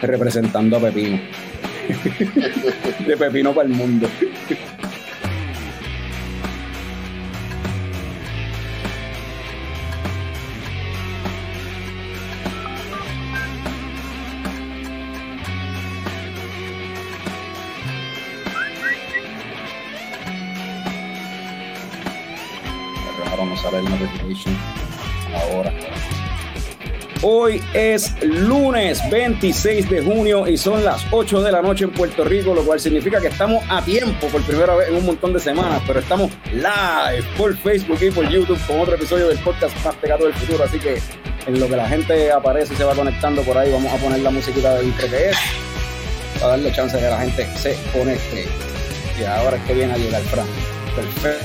Representando a Pepino. de Pepino para el mundo. Hoy es lunes 26 de junio y son las 8 de la noche en Puerto Rico, lo cual significa que estamos a tiempo por primera vez en un montón de semanas, pero estamos live por Facebook y por YouTube con otro episodio del podcast más pegado del futuro. Así que en lo que la gente aparece y se va conectando por ahí, vamos a poner la musiquita del intro que es, para darle chance a que la gente se conecte. Y ahora es que viene a llegar Fran. Perfecto.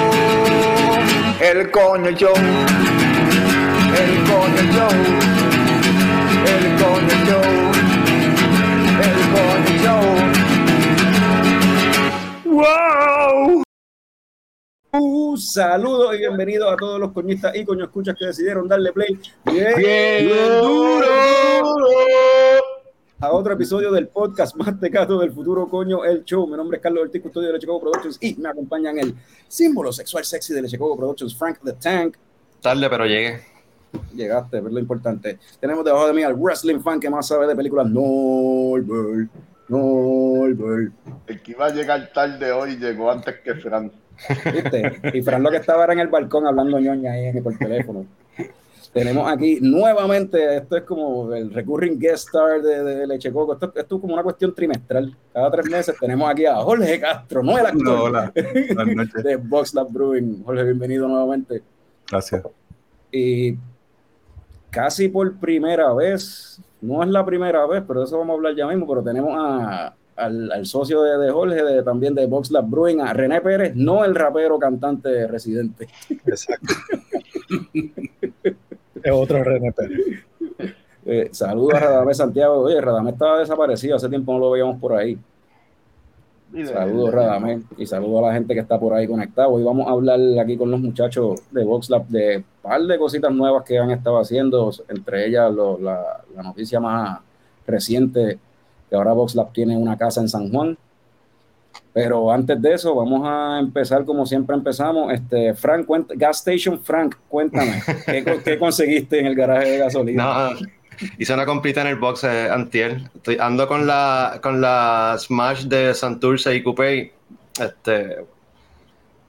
el coño show, el coño show, el coño show, el coño show. ¡Wow! Un saludo y bienvenido a todos los coñistas y coño escuchas que decidieron darle play bien, Bien duro. A otro episodio del podcast más tecato del futuro coño el show. Mi nombre es Carlos Ortiz, custodio de Leche Coco Productions y me acompañan el símbolo sexual sexy de Leche Coco Productions, Frank the Tank. Tarde, pero llegué. Llegaste, pero lo importante. Tenemos debajo de mí al wrestling fan que más sabe de películas, Norbert. Norbert. El que iba a llegar tarde hoy llegó antes que Fran. ¿Viste? Y Fran lo que estaba era en el balcón hablando ñoña ahí por teléfono. Tenemos aquí nuevamente, esto es como el recurring guest star de, de Leche Coco. Esto, esto es como una cuestión trimestral. Cada tres meses tenemos aquí a Jorge Castro, no el actor No, hola. Buenas noches. de Box Lab Brewing. Jorge, bienvenido nuevamente. Gracias. Y casi por primera vez, no es la primera vez, pero de eso vamos a hablar ya mismo, pero tenemos a, al, al socio de, de Jorge, de, también de Box Lab Brewing, a René Pérez, no el rapero cantante residente. Exacto. es otro René Pérez. Eh, saludos a Radamés Santiago. Oye, Radamés estaba desaparecido, hace tiempo no lo veíamos por ahí. Saludos, Radamés, y saludos a la gente que está por ahí conectada. Hoy vamos a hablar aquí con los muchachos de VoxLab de un par de cositas nuevas que han estado haciendo, entre ellas lo- la, la noticia más reciente, que ahora VoxLab tiene una casa en San Juan. Pero antes de eso, vamos a empezar como siempre empezamos. Este, Frank, cuenta- Gas Station Frank, cuéntame, ¿qué, co- qué conseguiste en el garaje de gasolina? No, hice una completa en el box eh, antier. Estoy, ando con la, con la Smash de Santurce y Coupé. Este,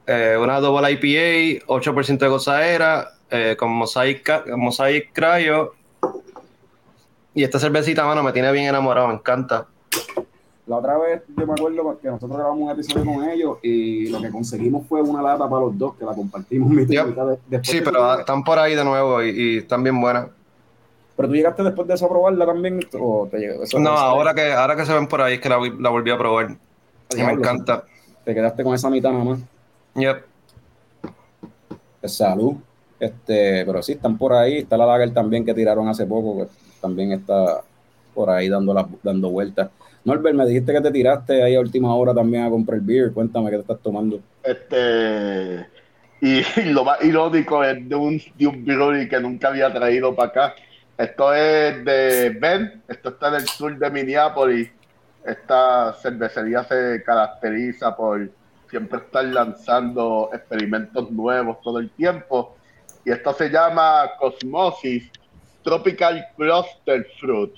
eh, una double IPA, 8% de gozadera, eh, con Mosaic, Mosaic Cryo. Y esta cervecita, mano, me tiene bien enamorado, me encanta. La otra vez yo me acuerdo que nosotros grabamos un episodio con ellos y lo que conseguimos fue una lata para los dos que la compartimos y Yep. después Sí, pero están por ahí de nuevo y, y están bien buenas. pero tú llegaste después de eso a probarla también o te llegó eso No, ahora que, ahora que se ven por ahí es que la, vol- la volví a probar. Y me encanta. te quedaste con esa mitad nada más Yep. Pues, salud este pero sí están por ahí está la lager también que tiraron hace poco que también está por ahí dando dando vueltas Norbert me dijiste que te tiraste ahí a última hora también a comprar beer cuéntame qué te estás tomando Este, y, lo más irónico es de un, de un brewery que nunca había traído para acá. Esto es de Ben, esto está en el sur de Minneapolis. Esta cervecería se caracteriza por siempre estar lanzando experimentos nuevos todo el tiempo. Y esto se llama Cosmosis Tropical Cluster Fruit.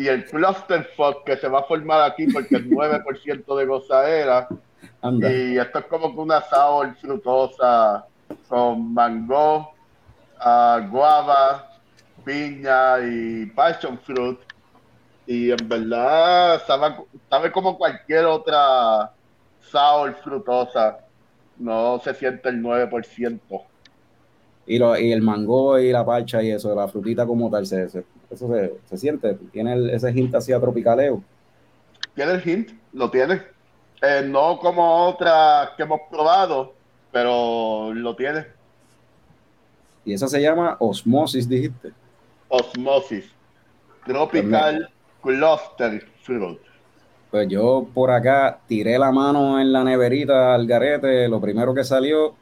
Y el cluster fruit que se va a formar aquí porque es 9% de gozadera. anda Y esto es como que una sour frutosa con mango, ah, guava, piña y passion fruit. Y en verdad sabe, sabe como cualquier otra sour frutosa. No se siente el 9%. Y, lo, y el mango y la parcha y eso, la frutita como tal, se, se- eso se, se siente, tiene el- ese hint así a tropicaleo. ¿Tiene el hint? Lo tiene. Eh, no como otras que hemos probado, pero lo tiene. Y esa se llama Osmosis, dijiste. Osmosis. Tropical Cluster Fruit. Pues yo por acá tiré la mano en la neverita al garete, lo primero que salió,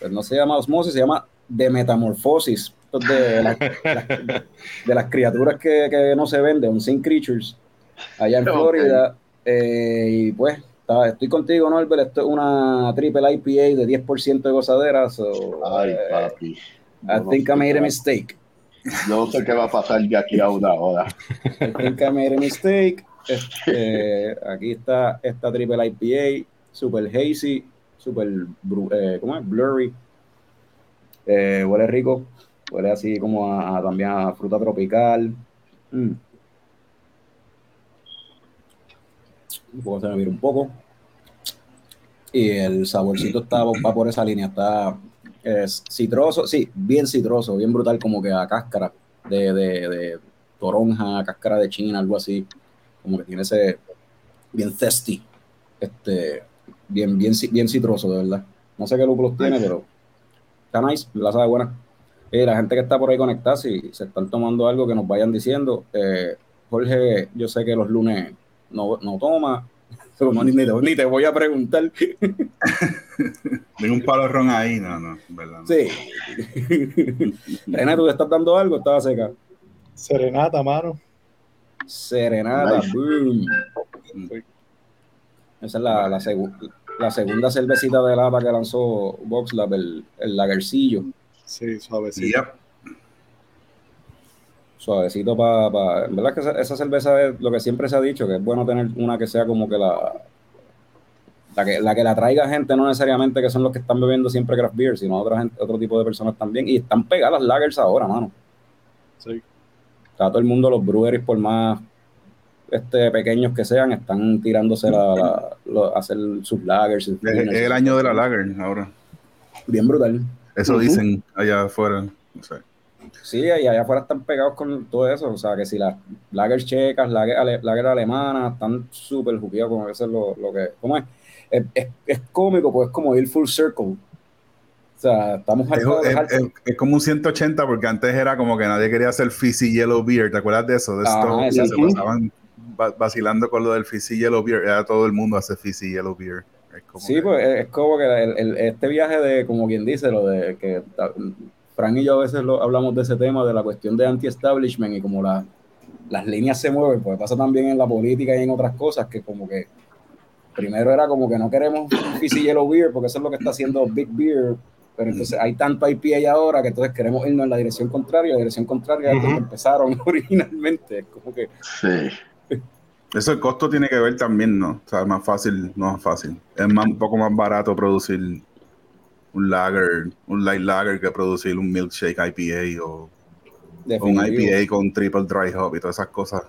pues no se llama osmosis, se llama de de, la- la- de las criaturas que, que no se ven, de Unseen Creatures, allá en. Florida. Eh, y pues, está- estoy contigo, Norbert, esto es una triple IPA de 10% de gozadera, so, Ay, eh, papi. I no think I made a mistake. No sé qué va a pasar de aquí a una hora. I think I made a mistake. Este, aquí está esta triple IPA, super hazy, super eh, ¿cómo es? blurry. Eh, huele rico, huele así como a, a- también a fruta tropical. Mm. Puedo se me vira un poco. Y el saborcito está, va por esa línea, está es citroso, sí, bien citroso, bien brutal, como que a cáscara de, de, de toronja, cáscara de china, algo así, como que tiene ese bien zesty, este, bien, bien, bien citroso, de verdad. No sé qué lúpulos tiene, pero está nice, la sabe buena. Y la gente que está por ahí conectada, si se están tomando algo que nos vayan diciendo. Eh, Jorge, yo sé que los lunes no, no toma, ni, ni te, ni te voy a preguntar. Tengo un palo ron ahí, no, no, verdad. no. Sí. René, ¿tú te estás dando algo? Estaba seca. Serenata, mano. Serenata, Nice. boom. Esa es la, la, segu- la segunda cervecita de lata que lanzó VoxLab, el, el lagercillo. Sí, suavecito. Yep. Suavecito para. en verdad que esa, esa cerveza es lo que siempre se ha dicho, que es bueno tener una que sea como que la. La que, la que la traiga gente, no necesariamente que son los que están bebiendo siempre craft beer, sino otra gente, otro tipo de personas también. Y están pegadas las lagers ahora, mano. Sí. Está todo el mundo, los breweries, por más este, pequeños que sean, están tirándose la, la- lo- a hacer sus lagers. sus Es, el año de la lager ahora. Bien brutal. Eso dicen allá afuera. No sé. Sí, y allá afuera están pegados con todo eso. O sea, que si las lagers checas, lager, ale- lager alemanas, están súper jugueados con eso. Es lo, lo que. ¿Cómo es? Es, es- es cómico, pues es como ir full circle. O sea, estamos Es, es- es- como un 180 porque antes era como que nadie quería hacer Fizzy Yellow Beer. ¿Te acuerdas de eso? De Ajá, esto, se pasaban va- vacilando con lo del Fizzy Yellow Beer. Era todo el mundo hace Fizzy Yellow Beer. Es como Sí, que- pues es, como que el- el- este viaje de, como quien dice, lo de que Frank y yo a veces lo, hablamos de ese tema, de la cuestión de anti-establishment y como la- las líneas se mueven, pues pasa también en la política y en otras cosas que como que primero era como que no queremos Fizzy Yellow Beer porque eso es lo que está haciendo Big Beer, pero entonces hay tanto IPA ahora que entonces queremos irnos en la dirección contraria, la dirección contraria es donde Ujú. empezaron originalmente, es como que Sí. Eso el costo tiene que ver también, ¿no? O sea, más fácil, no es fácil. Es más, un poco más barato producir un lager, un light lager que producir un milkshake IPA o un. IPA con triple dry hop y todas esas cosas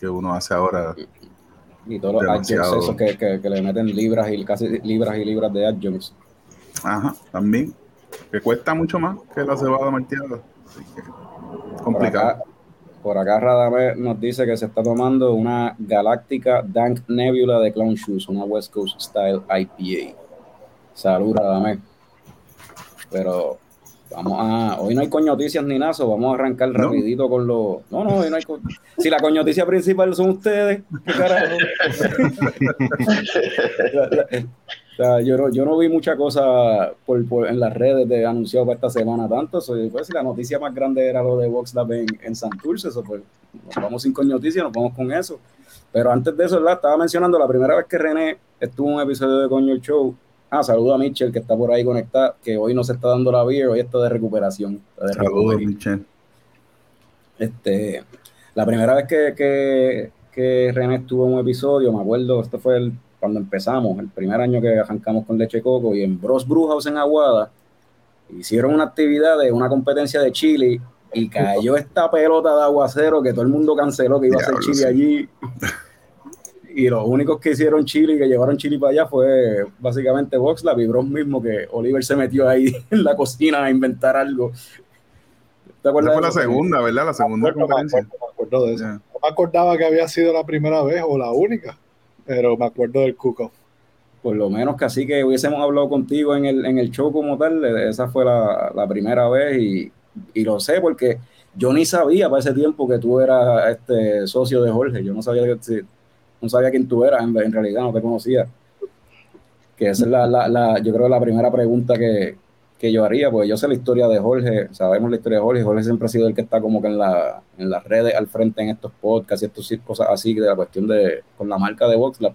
que uno hace ahora. y todos los adjuncts esos que, que, que le meten libras y casi libras y libras de adjuncts. Ajá, también. Que cuesta mucho más que la cebada malteada. Así que complicado. Por acá Radamés nos dice que se está tomando una Galáctica Dank Nebula de Clown Shoes, una West Coast Style IPA. Salud, Radamés. Pero vamos a. Hoy no hay coñoticias ni nada, vamos a arrancar No. rapidito con los. No, no, hoy no hay. co- Si la coñoticia principal son ustedes, ¿qué carajo? La- la- o sea, yo, no, yo no vi mucha cosa por, por- en las redes de anunciado para esta semana tanto. Pues, si la noticia más grande era lo de VoxLab en, en Santurce, eso pues nos vamos sin coñoticia, nos vamos con eso. Pero antes de eso, ¿verdad? estaba mencionando la primera vez que René estuvo en un episodio de Coño el Show. Ah, saludo a Mitchell que está por ahí conectado, que hoy no se está dando la beer, hoy está de recuperación. está de Saludos. Michelle. Este, la primera vez que, que, que René estuvo en un episodio, me acuerdo, esto fue el- cuando empezamos, el primer año que arrancamos con Leche Coco, y en Bros Brewhouse en Aguada, hicieron una actividad de una competencia de chili, y cayó esta pelota de aguacero que todo el mundo canceló que iba a hacer sí. allí. Y los únicos que hicieron chili y que llevaron chili para allá fue básicamente Voxlab y Bros mismo, que Oliver se metió ahí en la cocina a inventar algo. ¿Te acuerdas? Esa fue la segunda, ¿verdad? La segunda me conferencia. Me acuerdo, de eso. No me acordaba que había sido la primera vez o la única, pero me acuerdo del cook Por lo menos que así que hubiésemos hablado contigo en el, en el show como tal, esa fue la, la primera vez y, y lo sé porque yo ni sabía para ese tiempo que tú eras este socio de Jorge. Yo no sabía que, no sabía quién tú eras, en, realidad no te conocía. Que esa es la, la, la, yo creo la primera pregunta que, que, yo haría, porque yo sé la historia de Jorge, sabemos la historia de Jorge, Jorge siempre ha sido el que está como que en, la, en las redes al frente en estos podcasts y estas cosas así, de la cuestión de, con la marca de VoxLab.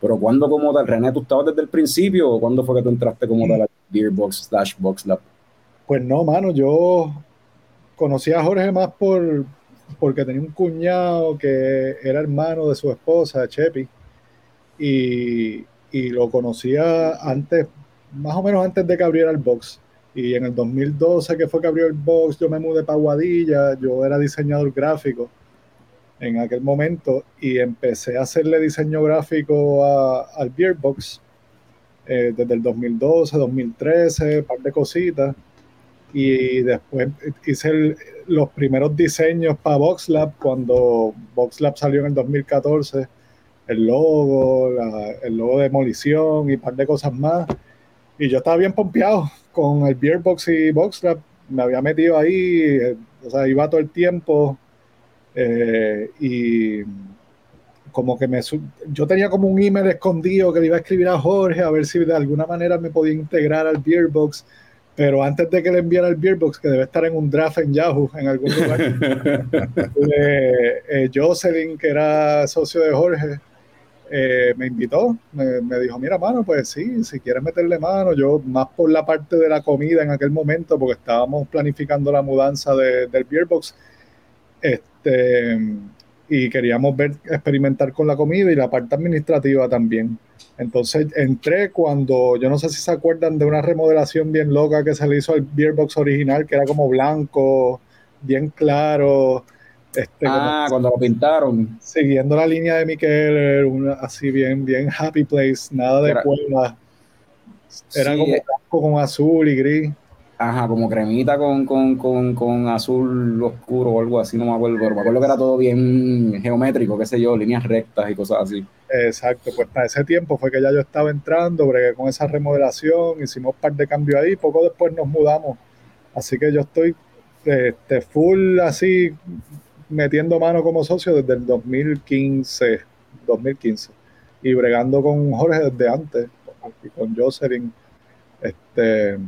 Pero cuando como tal, René, ¿tú estabas desde el principio o cuándo fue que tú entraste como tal a Beerbox slash VoxLab? Pues no, mano, yo conocí a Jorge más por, porque tenía un cuñado que era hermano de su esposa, Chepi, y, y lo conocía antes, más o menos antes de que abriera el box. Y en el 2012, que fue que abrió el box, yo me mudé para Guadilla, yo era diseñador gráfico en aquel momento y empecé a hacerle diseño gráfico al Beer Box eh, desde el 2012, 2013, un par de cositas y después hice los primeros diseños para VoxLab cuando VoxLab salió en el 2014, el logo, el logo de demolición y un par de cosas más. Y yo estaba bien pompeado con el Beerbox y VoxLab, me había metido ahí, eh, o sea, iba todo el tiempo eh, y como que me yo tenía como un email escondido que le iba a escribir a Jorge a ver si de alguna manera me podía integrar al Beerbox pero antes de que le enviara el Beerbox, que debe estar en un draft en Yahoo, en algún lugar, eh, Jocelyn, que era socio de Jorge, eh, me invitó, me, dijo, mira, mano, pues sí, si quieres meterle mano, yo más por la parte de la comida en aquel momento, porque estábamos planificando la mudanza del Beerbox, este, y queríamos ver, experimentar con la comida y la parte administrativa también. Entonces entré cuando, yo no sé si se acuerdan de una remodelación bien loca que se le hizo al Beerbox original, que era como blanco, bien claro. Este, ah, cuando lo pintaron. Siguiendo la línea de Miquel, una, así bien, bien happy place, nada de cuerda. Era como eh. blanco con azul y gris. Ajá, como cremita con, con, con, con, azul oscuro o algo así, no me acuerdo, pero me acuerdo que era todo bien geométrico, qué sé yo, líneas rectas y cosas así. Exacto, pues para ese tiempo fue que ya yo estaba entrando, bregué con esa remodelación, hicimos un par de cambios ahí, poco después nos mudamos. Así que yo estoy este, full así metiendo mano como socio desde el 2015, 2015 y bregando con Jorge desde antes y con Jocelyn. Este,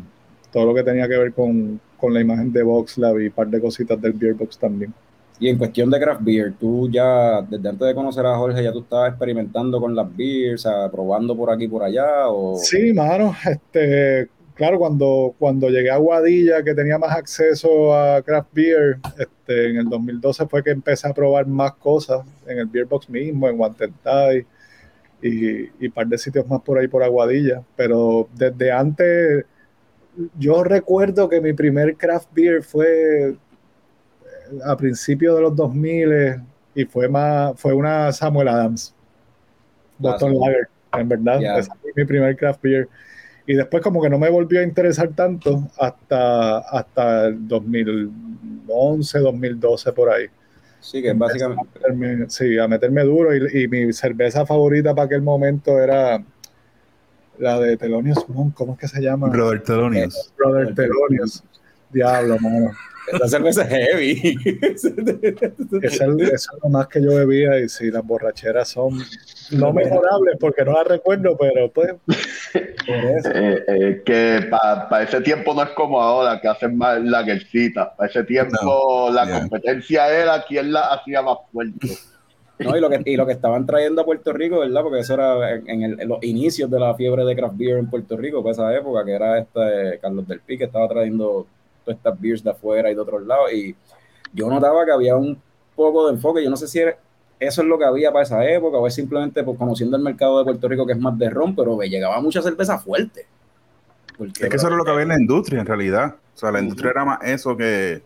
todo lo que tenía que ver con, con la imagen de VoxLab y un par de cositas del Beerbox también. Y en cuestión de craft beer, tú ya, desde antes de conocer a Jorge, ya tú estabas experimentando con las beers, probando por aquí y por allá, o... Sí, mano, este, claro, cuando, cuando llegué a Guadilla, que tenía más acceso a craft beer, este, en el 2012 fue que empecé a probar más cosas, en el Beerbox mismo, en Guantentay, y, y un par de sitios más por ahí por Aguadilla, pero desde antes yo recuerdo que mi primer craft beer fue eh, a principios de los 2000 y fue más fue una Samuel Adams. Boston Lager en verdad ese fue mi primer craft beer. Y después como que no me volvió a interesar tanto hasta hasta el 2011 2012 por ahí. Sí que básicamente a meterme, sí a meterme duro y, y mi cerveza favorita para aquel momento era la de Telonius Monk, ¿cómo es que se llama? Brother Telonius. Brother Telonius. Diablo, mano. Esa cerveza es heavy. Eso es lo más que yo bebía y si las borracheras son no mejorables porque no las recuerdo, pero pues... Eh, eh, que para ese tiempo no es como ahora, que hacen más la guercita. Para ese tiempo la competencia era quién la hacía más fuerte. No, y lo, que, y lo que estaban trayendo a Puerto Rico, ¿verdad? Porque eso era en, los inicios de la fiebre de craft beer en Puerto Rico, para esa época, que era este Carlos del Pi, que estaba trayendo todas estas beers de afuera y de otros lados. Y yo notaba que había un poco de enfoque. Yo no sé si eso es lo que había para esa época, o es simplemente por conociendo el mercado de Puerto Rico, que es más de ron, pero me llegaba mucha cerveza fuerte. es que eso era lo que había en la industria, en realidad. O sea, la industria era más eso que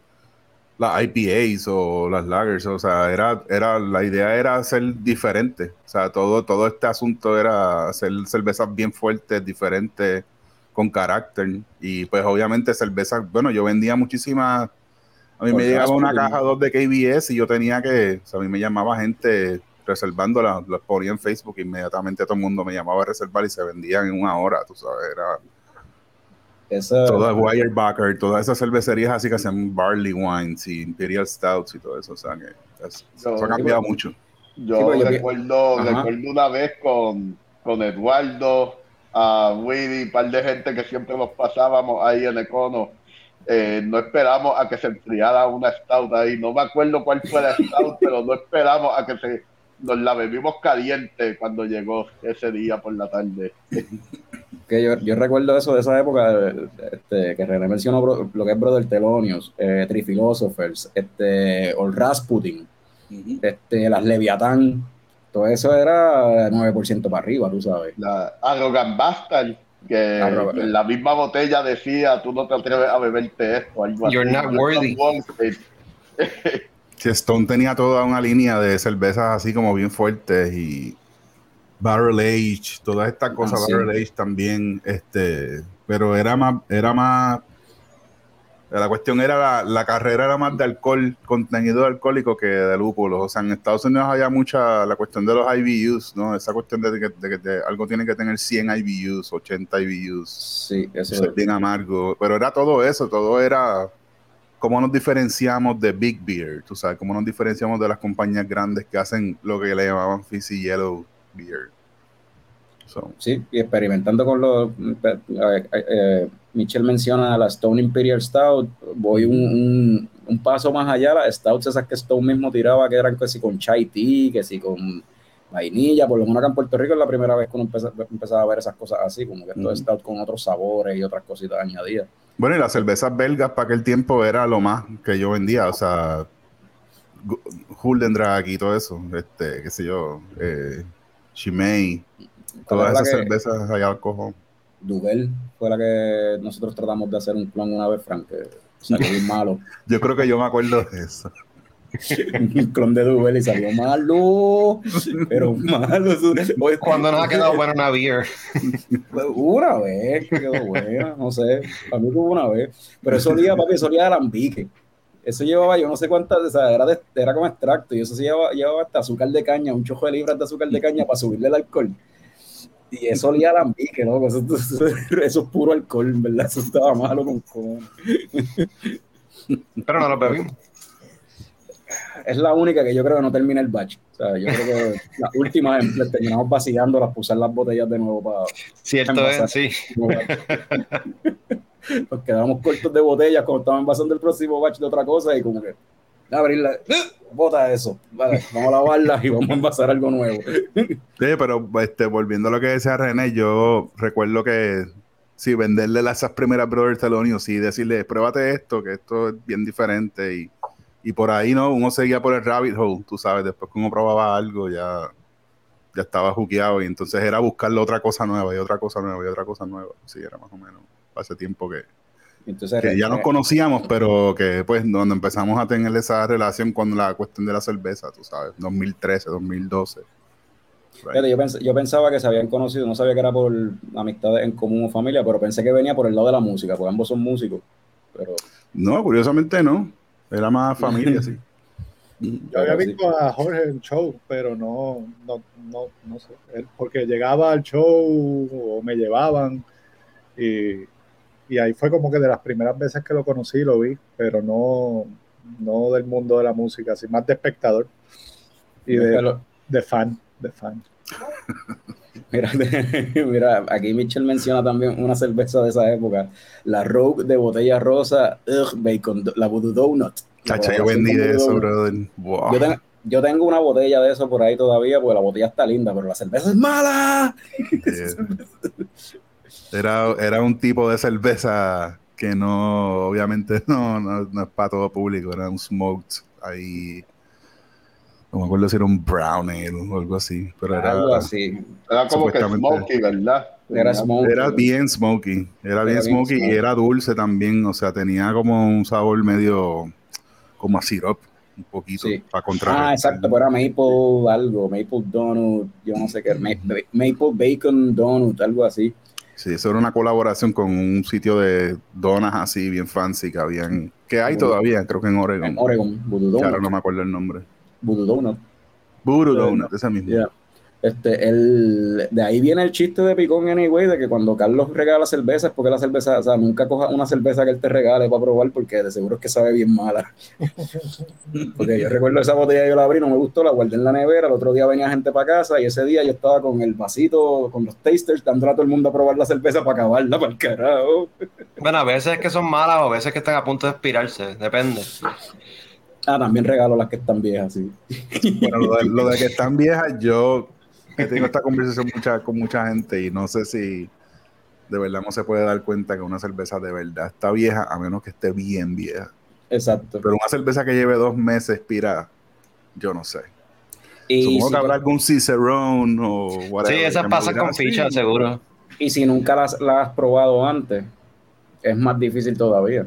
las IPAs o las lagers, o sea, era, era, la idea era ser diferente, o sea, todo, todo este asunto era hacer cervezas bien fuertes, diferentes, con carácter, y pues obviamente cervezas, bueno, yo vendía muchísimas, a mí me llegaba una caja dos de KBS y yo tenía que, o sea, a mí me llamaba gente reservándola, las ponía en Facebook, inmediatamente todo el mundo me llamaba a reservar y se vendían en una hora, tú sabes, era Esa, todas Weyerbacher, todas esas cervecerías así que hacen barley wines y imperial stouts y todo eso, o sea que es- Yo- eso ha cambiado mucho. Yo Sí, recuerdo, Ajá. recuerdo una vez con, con Eduardo, a Willy, un par de gente que siempre nos pasábamos ahí en Econo. Eh, no esperamos a que se enfriara una stout ahí. No me acuerdo cuál fue la stout, pero no esperamos a que se nos la bebimos caliente cuando llegó ese día por la tarde. que yo, yo recuerdo eso de esa época, este, que René mencionó bro- lo que es Brother Telonius, eh, Three Philosophers, este, Old Rasputin, este, las Leviatán, todo eso era 9% para arriba, tú sabes. La Arrogant Bastard, que Arrogant. en la misma botella decía, tú no te atreves a beberte esto. Algo You're así. not worthy. Que Stone tenía toda una línea de cervezas así como bien fuertes y Barrel Age, todas estas cosas, Ah, sí. Barrel Age también, este, pero era más, era más, la cuestión era la, la carrera era más de alcohol, contenido alcohólico que de lúpulos. O sea, en Estados Unidos había mucha la cuestión de los IBUs, ¿no? Esa cuestión de que, de que de- algo tiene que tener 100 IBUs, 80 IBUs. Sí, Eso es bien amargo. Pero era todo eso, todo era cómo nos diferenciamos de Big Beer, tú sabes, cómo nos diferenciamos de las compañías grandes que hacen lo que le llamaban Fizzy Yellow Beer. So, Sí, y experimentando con los. eh, eh, Michelle menciona la Stone Imperial Stout. Voy un, un- un paso más allá. Las stouts esas que Stone mismo tiraba, que eran que si con chai tea, que si con vainilla. Por lo menos acá en Puerto Rico es la primera vez que uno empeza- empezaba a ver esas cosas así, como que esto stout con otros sabores y otras cositas añadidas. Bueno, y las cervezas belgas para aquel tiempo era lo más que yo vendía, o sea, Huldendrag y todo eso, este, qué sé yo, eh, Chimay, todas ¿Cuál esas cervezas allá al cojón. Duvel fue la que nosotros tratamos de hacer un clon una vez, Frank, que salió bien malo. Yo creo que yo me acuerdo de eso. Un clon de Duvel y salió malo, pero malo. Cuando nos ha quedado buena una beer. Una vez que quedó buena, no sé, a mí hubo una vez, pero eso olía, papi, eso olía de alambique. Eso llevaba yo no sé cuántas, o sea, era, de- era como extracto y eso sí llevaba, llevaba hasta azúcar de caña, un chojo de libras de azúcar de caña para subirle el alcohol. Y eso olía a alambique, ¿no? Eso, eso- eso es puro alcohol, ¿verdad? Eso estaba malo con cojones. Pero no lo bebimos. Es la única que yo creo que no termina el batch. O sea, yo creo que las últimas em- terminamos vaciando las pusar las botellas de nuevo para Cierto es, sí. Nos quedamos cortos de botellas cuando estaban envasando el próximo batch de otra cosa y como que abrirla, bota eso, vale, vamos a lavarla y vamos a envasar algo nuevo. Sí, pero este, volviendo a lo que decía René, yo recuerdo que sí, venderle las esas primeras Brother Telonius y decirle, pruébate esto, que esto es bien diferente y, y por ahí no, uno seguía por el rabbit hole, tú sabes, después que uno probaba algo ya, ya estaba juqueado y entonces era buscarle otra cosa nueva y otra cosa nueva y otra cosa nueva. Sí, era más o menos hace tiempo que, Entonces, que ya nos conocíamos, pero que pues cuando empezamos a tener esa relación con la cuestión de la cerveza, tú sabes, 2013, 2012. fíjate, yo, pens- yo pensaba que se habían conocido, no sabía que era por amistades en común o familia, pero pensé que venía por el lado de la música, porque ambos son músicos. Pero No, curiosamente no. Era más familia, sí. Yo había visto a Jorge en show, pero no, no, no, no sé. Él- porque llegaba al show o me llevaban y, y ahí fue como que de las primeras veces que lo conocí, lo vi, pero no, no del mundo de la música, así más de espectador y de, de fan, de fan. Mira, mira, aquí Mitchell menciona también una cerveza de esa época, la Rogue de botella rosa, ugh, bacon, la Voodoo Donut. Chacha, yo vendí de eso, brother. Wow. Yo, ten- yo tengo una botella de eso por ahí todavía, porque la botella está linda, pero la cerveza es mala. Era, era un tipo de cerveza que no, obviamente no, no, no es para todo público, era un smoked ahí. No me acuerdo si era un brown ale o algo así, pero Algo era, así. Era como que smoky, ¿verdad? Era smoky. era bien smoky, era bien Era bien smoky y era dulce también, o sea, tenía como un sabor medio como a syrup, un poquito, Sí. para contrarrestar. Ah, exacto, pero era Maple algo, Maple Donut, yo no sé qué, Ma- Maple Bacon Donut, algo así. Sí, eso era una colaboración con un sitio de donas así, bien fancy, que habían, que hay todavía, creo que en Oregon. En Oregon, Voodoo Donut. no me acuerdo el nombre. Voodoo Donut. Voodoo Donut, ese mismo. Yeah. Este, el, de ahí viene el chiste de Picón Anyway, de que cuando Carlos regala cerveza es porque la cerveza, o sea, nunca coja una cerveza que él te regale para probar porque de seguro es que sabe bien mala. Porque yo recuerdo esa botella, yo la abrí, no me gustó, la guardé en la nevera, el otro día venía gente para casa y ese día yo estaba con el vasito, con los tasters, dando a todo el mundo a probar la cerveza para acabarla, para el carajo. Bueno, a veces que son malas o a veces que están a punto de expirarse, depende. Ah, también regalo las que están viejas, sí. Bueno, lo de, lo de que están viejas, yo he tenido esta conversación mucha, con mucha gente y no sé si de verdad no se puede dar cuenta que una cerveza de verdad está vieja a menos que esté bien vieja. Exacto. Pero una cerveza que lleve dos meses expirada, yo no sé. Y Supongo si, que habrá algún Cicerone o whatever. Sí, esas pasan con "Sí". fichas, seguro. y si nunca las, las has probado antes, es más difícil todavía.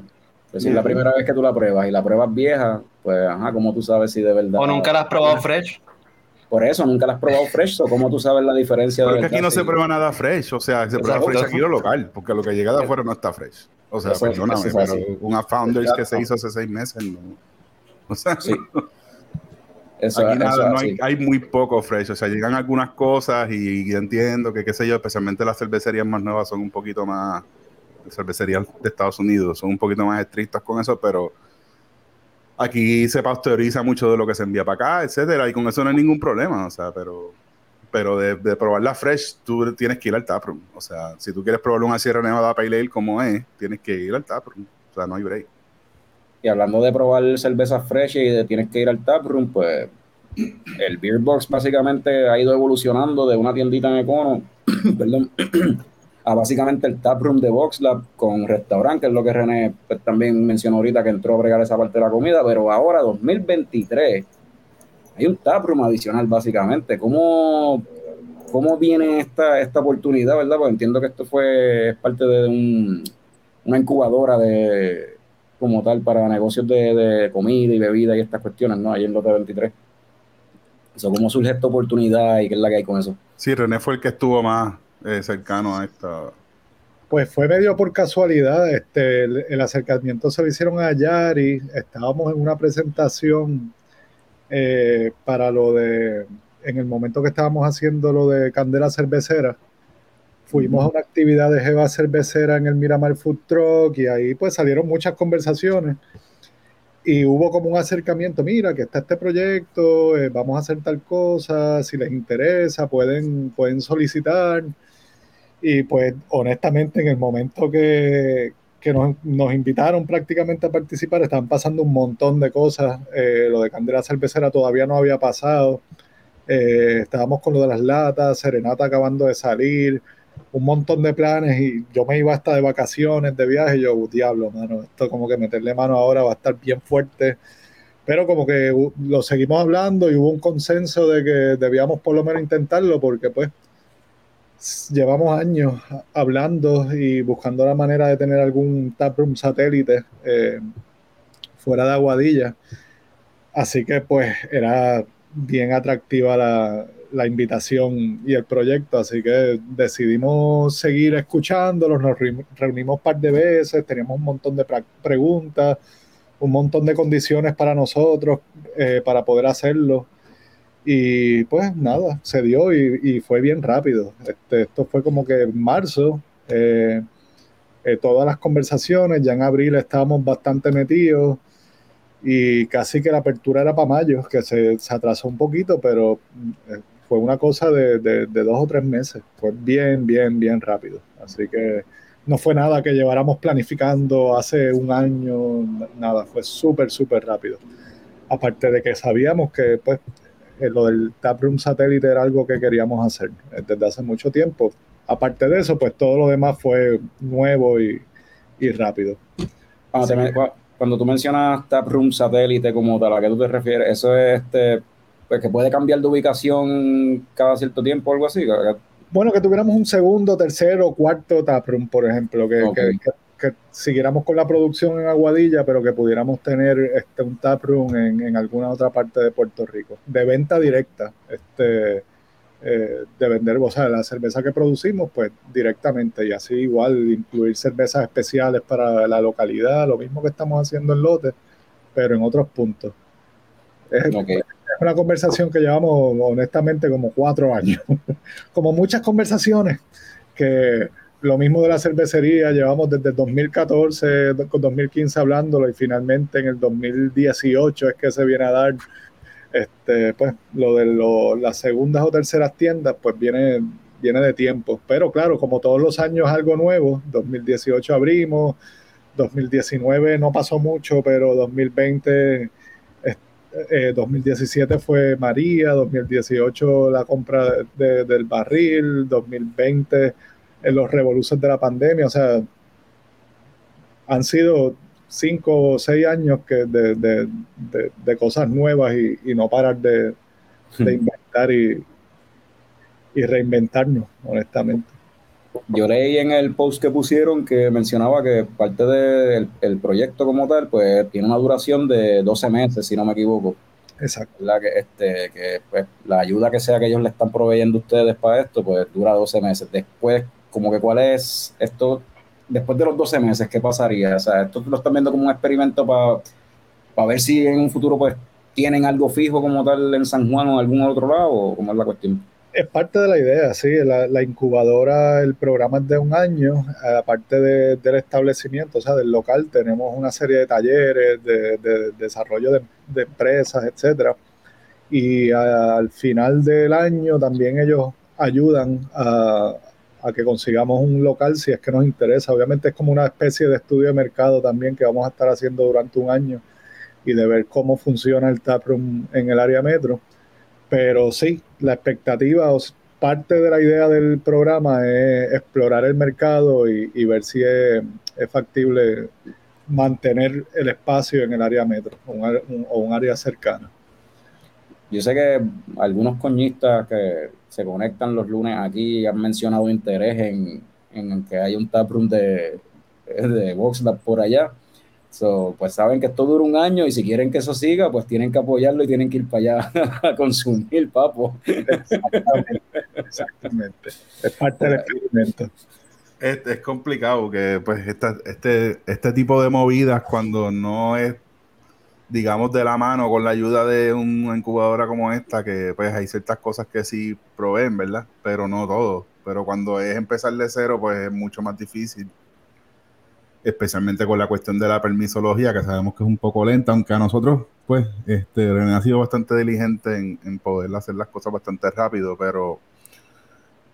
Si es la primera vez que tú la pruebas y la pruebas vieja, pues, ajá, ¿cómo tú sabes si de verdad? O nunca las has probado fresh. Por eso, nunca la has probado fresh, o cómo tú sabes la diferencia Pero de es que aquí no se prueba nada fresh, o sea, se prueba fresh aquí lo local, porque lo que llega de afuera no está fresh. O sea, Eso- perdóname, eso es pero una Founders que se hizo hace seis meses, no. O sea, Sí. Eso, aquí nada, es no así. hay, hay muy poco fresh, o sea, llegan algunas cosas y, y entiendo que, qué sé yo, especialmente las cervecerías más nuevas son un poquito más, cervecerías de Estados Unidos, son un poquito más estrictas con eso, pero aquí se pasteuriza mucho de lo que se envía para acá, etcétera, y con eso no hay ningún problema, o sea, pero pero de, de probar la fresh, tú tienes que ir al taproom. O sea, si tú quieres probar una Sierra Nevada Pale Ale como es, tienes que ir al taproom. O sea, no hay break. Y hablando de probar cervezas fresh y de tienes que ir al taproom, pues el Beer Box básicamente ha ido evolucionando de una tiendita en Econo, perdón, a básicamente el taproom de VoxLab con restaurante, que es lo que René pues, también mencionó ahorita que entró a bregar esa parte de la comida, pero ahora 2023 hay un taproom adicional básicamente. ¿Cómo, cómo viene esta, esta oportunidad, verdad? Porque entiendo que esto fue parte de un- una incubadora de como tal para negocios de, de comida y bebida y estas cuestiones, ¿no? Ahí en Lote 23. Eso, ¿Cómo surge esta oportunidad y qué es la que hay con eso? Sí, René fue el que estuvo más eh, cercano a esta. Pues fue medio por casualidad, este, el, el acercamiento se lo hicieron a Yari, estábamos en una presentación eh, para lo de, en el momento que estábamos haciendo lo de Candela Cervecera, fuimos a una actividad de Jeva Cervecera en el Miramar Food Truck y ahí pues salieron muchas conversaciones y hubo como un acercamiento, mira que está este proyecto, eh, vamos a hacer tal cosa, si les interesa pueden, pueden solicitar. Y pues honestamente en el momento que, que nos, nos invitaron prácticamente a participar estaban pasando un montón de cosas. Eh, lo de Candela Cervecera todavía no había pasado. Eh, estábamos con lo de las latas, Serenata acabando de salir, un montón de planes y yo me iba hasta de vacaciones, de viaje. Y yo, "Uh, diablo, mano, esto como que meterle mano ahora va a estar bien fuerte. Pero como que lo seguimos hablando y hubo un consenso de que debíamos por lo menos intentarlo porque pues llevamos años hablando y buscando la manera de tener algún taproom satélite eh, fuera de Aguadilla. Así que pues era bien atractiva la, la invitación y el proyecto, así que decidimos seguir escuchándolos, nos reu- reunimos un par de veces, teníamos un montón de preguntas, un montón de condiciones para nosotros eh, para poder hacerlo. Y pues nada, se dio y, fue bien rápido. Este, esto fue como que en marzo, eh, eh, todas las conversaciones, ya en abril estábamos bastante metidos y casi que la apertura era para mayo, que se, se atrasó un poquito, pero fue una cosa de, de- de dos o tres meses. Fue bien, bien, bien rápido. Así que no fue nada que lleváramos planificando hace un año, nada, fue súper, súper rápido. Aparte de que sabíamos que pues eh, lo del taproom satélite era algo que queríamos hacer eh, desde hace mucho tiempo. Aparte de eso, pues todo lo demás fue nuevo y, y rápido. Me- cuando tú mencionas Taproom satélite como tal, ¿a qué tú te refieres? ¿Eso es este, pues, que puede cambiar de ubicación cada cierto tiempo o algo así? Bueno, que tuviéramos un segundo, tercero, cuarto taproom, por ejemplo, que, que- que que siguiéramos con la producción en Aguadilla, pero que pudiéramos tener este, un taproom en, en alguna otra parte de Puerto Rico, de venta directa, este, eh, de vender, o sea, la cerveza que producimos, pues directamente, y así igual incluir cervezas especiales para la localidad, lo mismo que estamos haciendo en Lote, pero en otros puntos. Es, es una conversación que llevamos honestamente como cuatro años, como muchas conversaciones que lo mismo de la cervecería, llevamos desde el 2014, 2015 hablándolo y finalmente en el 2018 es que se viene a dar este, pues lo de lo, las segundas o terceras tiendas, pues viene, viene de tiempo. Pero claro, como todos los años algo nuevo, 2018 abrimos, 2019 no pasó mucho, pero 2020 eh, 2017 fue María, 2018 la compra de, del barril, 2020 en los revoluciones de la pandemia, o sea, han sido cinco o seis años que de, de, de cosas nuevas y, y, no parar de, inventar y, y reinventarnos, honestamente. Yo leí en el post que pusieron que mencionaba que parte del el proyecto como tal, pues tiene una duración de 12 meses, si no me equivoco. Exacto. La que, este, que pues, la ayuda que sea que ellos le están proveyendo a ustedes para esto, pues dura 12 meses. Después, como que cuál es esto, después de los 12 meses, ¿qué pasaría? O sea, esto lo están viendo como un experimento para para ver si en un futuro pues tienen algo fijo como tal en San Juan o en algún otro lado, o cómo es la cuestión. Es parte de la idea, sí. La, incubadora, el programa es de un año, aparte de, del establecimiento, o sea, del local, tenemos una serie de talleres, de, de desarrollo de, de, empresas, etcétera. Y al final del año también ellos ayudan a, a, que consigamos un local si es que nos interesa. Obviamente es como una especie de estudio de mercado también que vamos a estar haciendo durante un año y de ver cómo funciona el taproom en el área metro pero sí, la expectativa, o parte de la idea del programa es explorar el mercado y, ver si es, factible mantener el espacio en el área metro o un área cercana. Yo sé que algunos coñistas que se conectan los lunes aquí han mencionado interés en, que haya un taproom de, de VoxLab por allá. So, pues saben que esto dura un año y si quieren que eso siga, pues tienen que apoyarlo y tienen que ir para allá a consumir, papo. Exactamente. Exactamente. Es parte del experimento. Es, es complicado que pues esta, este, este tipo de movidas cuando no es digamos de la mano con la ayuda de una incubadora como esta que pues hay ciertas cosas que sí proveen, ¿verdad? Pero no todo. Pero cuando es empezar de cero pues es mucho más difícil especialmente con la cuestión de la permisología, que sabemos que es un poco lenta, aunque a nosotros, pues, este, René ha sido bastante diligente en, en poder hacer las cosas bastante rápido, pero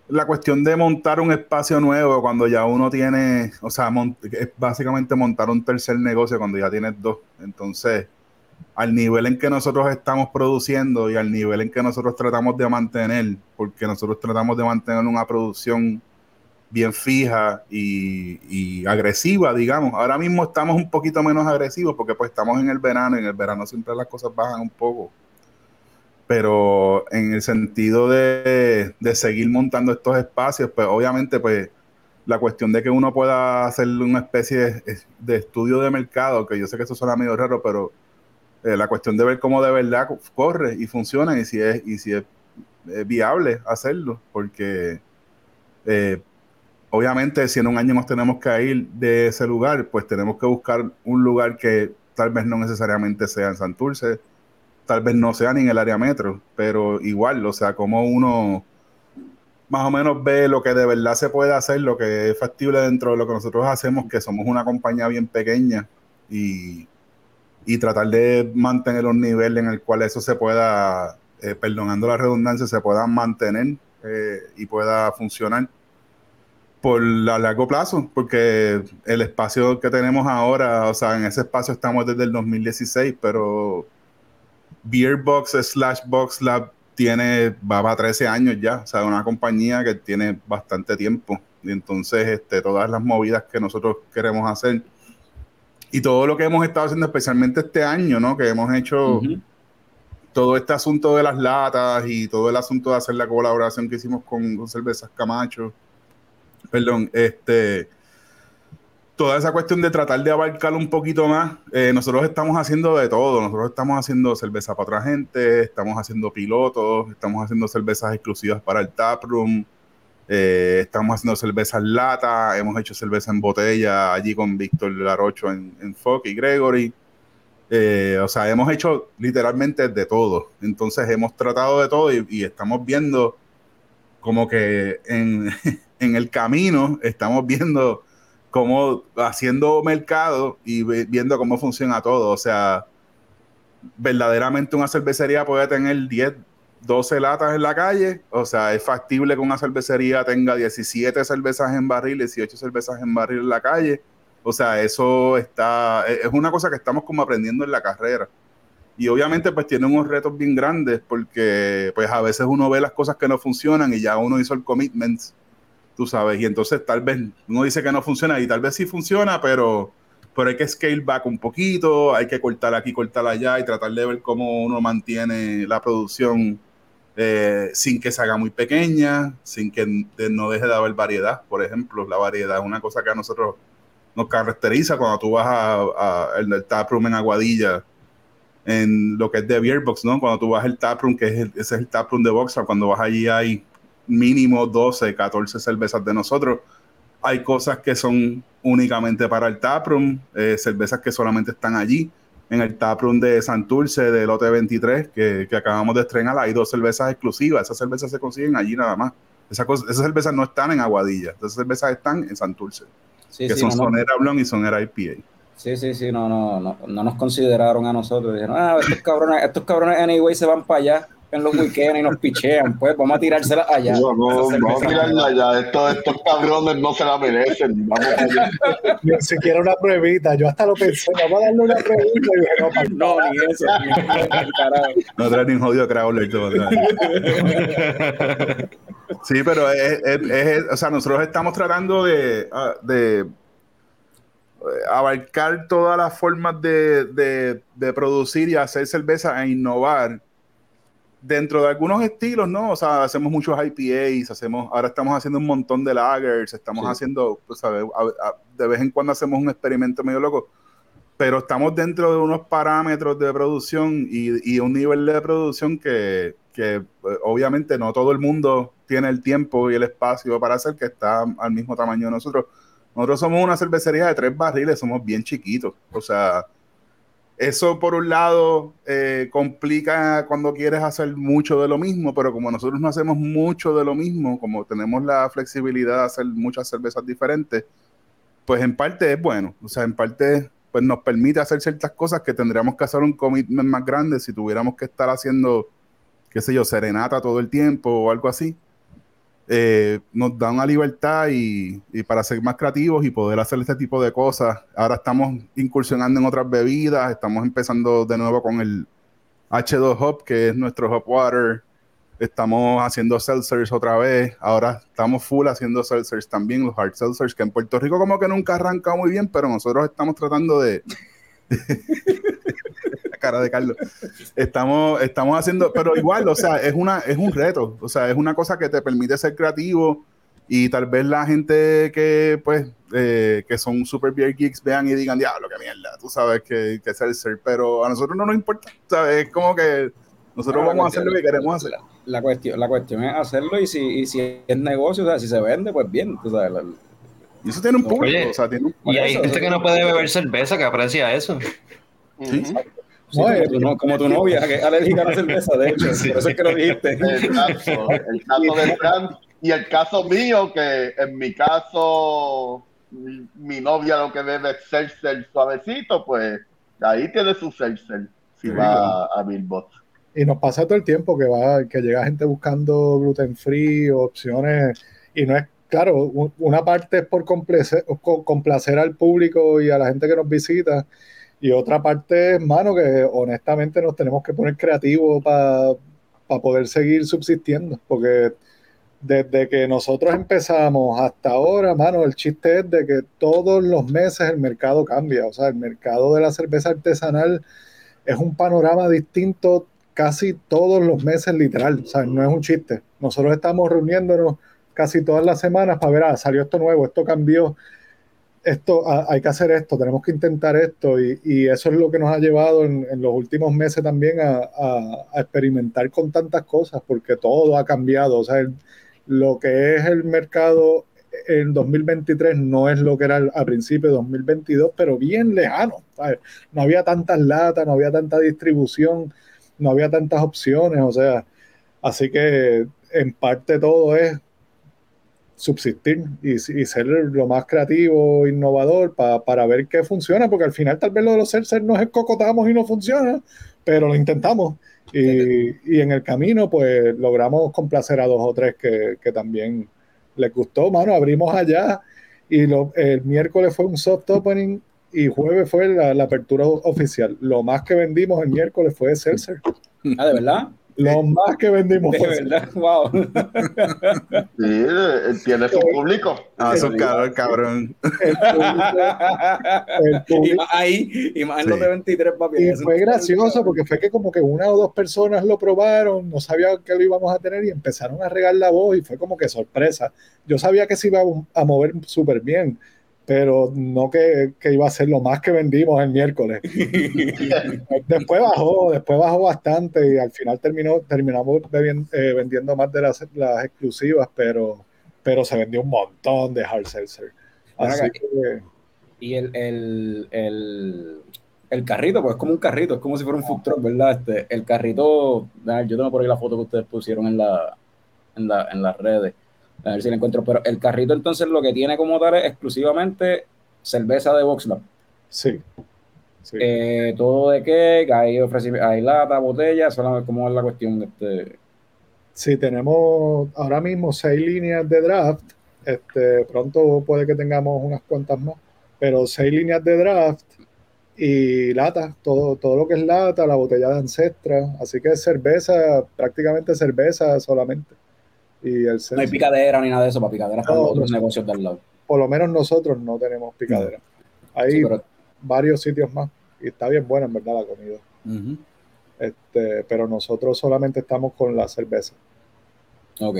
la cuestión de montar un espacio nuevo cuando ya uno tiene, o sea, es básicamente montar un tercer negocio cuando ya tienes dos. Entonces, al nivel en que nosotros estamos produciendo y al nivel en que nosotros tratamos de mantener, porque nosotros tratamos de mantener una producción bien fija y, agresiva, digamos. Ahora mismo estamos un poquito menos agresivos porque pues estamos en el verano y en el verano siempre las cosas bajan un poco. Pero en el sentido de, seguir montando estos espacios, pues obviamente pues la cuestión de que uno pueda hacer una especie de, estudio de mercado, que yo sé que eso suena medio raro, pero eh, la cuestión de ver cómo de verdad corre y funciona y si es, y si es, es viable hacerlo, porque eh, obviamente si en un año nos tenemos que ir de ese lugar, pues tenemos que buscar un lugar que tal vez no necesariamente sea en Santurce, tal vez no sea ni en el área metro, pero igual, o sea, como uno más o menos ve lo que de verdad se puede hacer, lo que es factible dentro de lo que nosotros hacemos, que somos una compañía bien pequeña y, y tratar de mantener un nivel en el cual eso se pueda, eh, perdonando la redundancia, se pueda mantener eh, y pueda funcionar por a largo plazo, porque el espacio que tenemos ahora, o sea, en ese espacio estamos desde el 2016, pero Beerbox slash Box Lab tiene, va para 13 años ya, o sea, una compañía que tiene bastante tiempo. Y entonces, este, todas las movidas que nosotros queremos hacer y todo lo que hemos estado haciendo, especialmente este año, ¿no? Que hemos hecho uh -huh. todo este asunto de las latas y todo el asunto de hacer la colaboración que hicimos con, con Cervezas Camacho perdón, este, toda esa cuestión de tratar de abarcar un poquito más, eh, nosotros estamos haciendo de todo. Nosotros estamos haciendo cerveza para otra gente, estamos haciendo pilotos, estamos haciendo cervezas exclusivas para el taproom, eh, estamos haciendo cerveza en lata, hemos hecho cerveza en botella allí con Víctor Larocho en, en Foc y Gregory. Eh, o sea, hemos hecho literalmente de todo. Entonces hemos tratado de todo y, y estamos viendo como que en, en el camino estamos viendo como haciendo mercado y viendo cómo funciona todo. O sea, verdaderamente una cervecería puede tener 10, 12 latas en la calle. O sea, es factible que una cervecería tenga 17 cervezas en barril, 18 cervezas en barril en la calle. O sea, eso está, es una cosa que estamos como aprendiendo en la carrera. Y obviamente pues tiene unos retos bien grandes porque pues a veces uno ve las cosas que no funcionan y ya uno hizo el commitment tú sabes, y entonces tal vez uno dice que no funciona y tal vez sí funciona, pero, pero hay que scale back un poquito, hay que cortar aquí, cortar allá y tratar de ver cómo uno mantiene la producción eh, sin que se haga muy pequeña, sin que no deje de haber variedad. Por ejemplo, la variedad es una cosa que a nosotros nos caracteriza cuando tú vas a, el taproom en Aguadilla, en lo que es de Beerbox, ¿no? Cuando tú vas al taproom, que es ese es el taproom de Boxer, cuando vas allí hay mínimo 12, 14 cervezas de nosotros. Hay cosas que son únicamente para el taproom, eh, cervezas que solamente están allí. En el taproom de Santurce, del lote 23, que, que, acabamos de estrenar, hay dos cervezas exclusivas. Esas cervezas se consiguen allí nada más. Esa esas cervezas no están en Aguadilla, esas cervezas están en Santurce, que son no, Sonera Blonde y Sonera IPA. Sí, sí, sí, no, no, no, no nos consideraron a nosotros. Dijeron, ah, estos cabrones, estos cabrones anyway se van para allá en los weekends y nos pichean, pues vamos a tirársela allá. No, no, vamos a tirarla allá. Estos, estos cabrones no se la merecen. Vamos a Ni siquiera una pruebita. Yo hasta lo pensé, vamos a darle una pruebita. Y dije, no, no, ni eso. Ni, no trae ni jodido Crowler. Sí, pero es, es, es, o sea, nosotros estamos tratando de, ah, de eh, abarcar todas las formas de, de, de, producir y hacer cerveza e innovar dentro de algunos estilos, ¿no? O sea, hacemos muchos IPAs, hacemos, ahora estamos haciendo un montón de lagers, estamos haciendo, pues, ¿sabes? de vez en cuando hacemos un experimento medio loco, pero estamos dentro de unos parámetros de producción y, y un nivel de producción que, que pues, obviamente no todo el mundo tiene el tiempo y el espacio para hacer que está al mismo tamaño de nosotros. Nosotros somos una cervecería de tres barriles, somos bien chiquitos, o sea, eso por un lado eh, complica cuando quieres hacer mucho de lo mismo, pero como nosotros no hacemos mucho de lo mismo, como tenemos la flexibilidad de hacer muchas cervezas diferentes, pues en parte es bueno, o sea, en parte pues nos permite hacer ciertas cosas que tendríamos que hacer un commitment más grande si tuviéramos que estar haciendo, qué sé yo, serenata todo el tiempo o algo así. Eh, nos da una libertad y, y, para ser más creativos y poder hacer este tipo de cosas. Ahora estamos incursionando en otras bebidas, estamos empezando de nuevo con el H2 Hop, que es nuestro Hop Water. Estamos haciendo seltzers otra vez. Ahora estamos full haciendo seltzers también, los hard seltzers, que en Puerto Rico como que nunca arranca muy bien, pero nosotros estamos tratando de... cara de Carlos. Estamos, estamos haciendo, pero igual, o sea, es, una, es un reto, o sea, es una cosa que te permite ser creativo y tal vez la gente que, pues, eh, que son super beer geeks vean y digan, diablo, qué mierda, tú sabes que, que es el ser, pero a nosotros no nos importa, ¿sabes? Es como que nosotros vamos a hacer lo que queremos hacer. La, cuestión, la cuestión es hacerlo y si, y si es negocio, o sea, si se vende, pues bien, tú sabes. y eso tiene un público, o sea, tiene un... Y hay gente que no puede beber cerveza que aprecia eso. Sí, Sí, como, tu, no, como, tu, novia, que es alérgica a la cerveza, de hecho, sí. por eso es que lo dijiste. El caso, el caso de Fran y el caso mío, que en mi caso, mi, mi novia lo que bebe es seltzer suavecito, pues ahí tiene su seltzer, si sí, va a, a Billboard. Y nos pasa todo el tiempo que va, que llega gente buscando gluten free, opciones, y no es claro, una parte es por complacer, complacer al público y a la gente que nos visita, y otra parte, mano, que honestamente nos tenemos que poner creativos para pa poder seguir subsistiendo, porque desde que nosotros empezamos hasta ahora, mano, el chiste es de que todos los meses el mercado cambia, o sea, el mercado de la cerveza artesanal es un panorama distinto casi todos los meses, literal, o sea, no es un chiste. Nosotros estamos reuniéndonos casi todas las semanas para ver, ah, salió esto nuevo, esto cambió esto, a- hay que hacer esto, tenemos que intentar esto y, y eso es lo que nos ha llevado en, en los últimos meses también a, a- a experimentar con tantas cosas porque todo ha cambiado, o sea, el- lo que es el mercado en 2023 no es lo que era al, al principio de 2022, pero bien lejano, ¿sabes? No había tantas latas, no había tanta distribución, no había tantas opciones, o sea, así que en parte todo es subsistir y, y ser lo más creativo, innovador pa- para ver qué funciona, porque al final tal vez lo de los seltzers nos escocotamos y no funciona, pero lo intentamos. Y, y en el camino, pues logramos complacer a dos o tres que, que también les gustó. Mano, abrimos allá y lo- el miércoles fue un soft opening y jueves fue la, la apertura oficial. Lo más que vendimos el miércoles fue seltzer. Ah, ¿de verdad? Lo más que vendimos De fue verdad, wow. Sí, tiene su público. Ah, es cabrón, cabrón. el público. El y público más ahí, y más en Sí. los de 23, papi. Y fue gracioso porque fue que como que una o dos personas lo probaron, no sabían que lo íbamos a tener y empezaron a regar la voz y fue como que sorpresa. Yo sabía que se iba a- a mover súper bien, pero no que, que iba a ser lo más que vendimos el miércoles. Después bajó, después bajó bastante y al final terminó, terminamos eh, vendiendo más de las, las exclusivas, pero, pero se vendió un montón de hard seltzer. Así que Y el, el, el, el carrito, pues es como un carrito, es como si fuera un food truck, ¿verdad? Este, el carrito, a ver, yo tengo por ahí la foto que ustedes pusieron en, la, en, la, en las redes, a ver si la encuentro, pero el carrito entonces lo que tiene como tal es exclusivamente cerveza de Voxlab. sí. sí. Eh, todo de cake, hay, hay lata, botella, solamente cómo es la cuestión. Este, Sí, tenemos ahora mismo seis líneas de draft. Este, pronto puede que tengamos unas cuantas más, pero seis líneas de draft y lata, todo, todo lo que es lata, la botella de Ancestra. Así que es cerveza, prácticamente cerveza solamente. Y el no hay picadera ni nada de eso, para picadera están No, otros no. negocios de al lado. por lo menos nosotros no tenemos picadera. Hay Sí, pero varios sitios más y está bien buena en verdad la comida. Este, pero nosotros solamente estamos con la cerveza. Ok.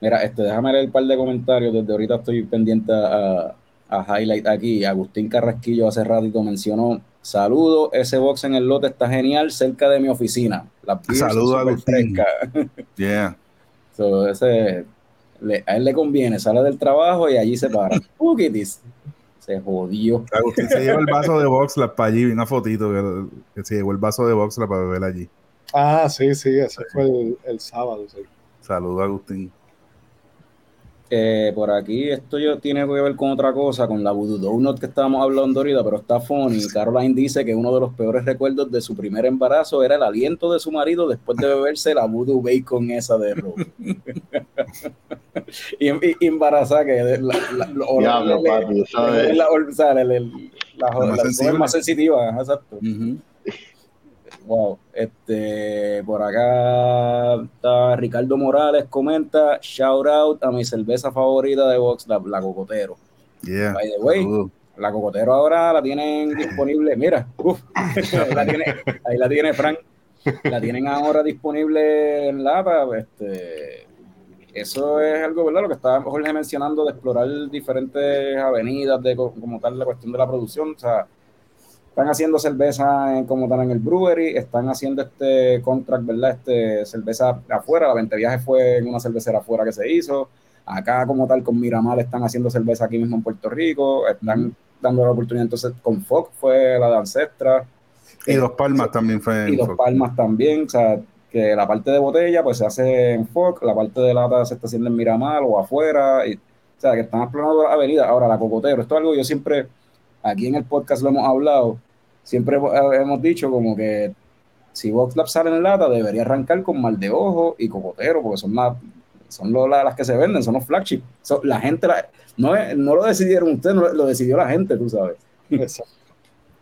Mira, este, déjame leer un par de comentarios. Desde ahorita estoy pendiente a, a Highlight aquí. Agustín Carrasquillo hace ratito mencionó: Saludo, ese box en el lote está genial, cerca de mi oficina. Las beers son Saludo, súper Agustín. Yeah. So, ese, le- a él le conviene, sale del trabajo y allí se para. Puquitis. Se jodió. Agustín se lleva el vaso de Voxlab para allí, vi una fotito que, que se llevó el vaso de Voxlab para beber allí. Ah, sí, sí, ese fue el, el sábado. sí. Saludos, Agustín. Eh, por aquí esto yo tiene que ver con otra cosa, con la Voodoo Donut que estábamos hablando ahorita, pero está funny. Caroline dice que uno de los peores recuerdos de su primer embarazo era el aliento de su marido después de beberse la Voodoo Bacon esa de Rob. y, y- y embarazada que de- la, la, más sensitiva, ajá, exacto. Ujú. Wow, este, por acá está Ricardo Morales, comenta, shout out a mi cerveza favorita de Vox, la, la Cocotero. Yeah. By the way. La Cocotero ahora la tienen disponible, mira, uf, la tiene- ahí la tiene Frank, la tienen ahora disponible en lata, este, eso es algo, ¿verdad? Lo que estaba Jorge mencionando de explorar diferentes avenidas, de co- como tal la cuestión de la producción, o sea, están haciendo cerveza en, como tal en el brewery, están haciendo este contract, ¿verdad? Este cerveza afuera, la venta viaje fue en una cervecera afuera que se hizo. Acá como tal con Miramar están haciendo cerveza aquí mismo en Puerto Rico, están dando la oportunidad entonces con Fox fue la de Ancestra Y Dos Palmas también fue. y Dos Palmas también, o sea, que la parte de botella pues se hace en Fox, la parte de lata se está haciendo en Miramar o afuera, y, o sea, que están explorando la avenida. Ahora, la Cocotero, esto es algo que yo siempre, aquí en el podcast lo hemos hablado, siempre hemos- hemos dicho como que si Voxlab sale en lata, debería arrancar con Mal de Ojo y Cocotero, porque son las son lo- la- las que se venden, son los flagship. So, la gente, la- no, es- no lo decidieron ustedes, no lo, decidió la gente, tú sabes. Exacto.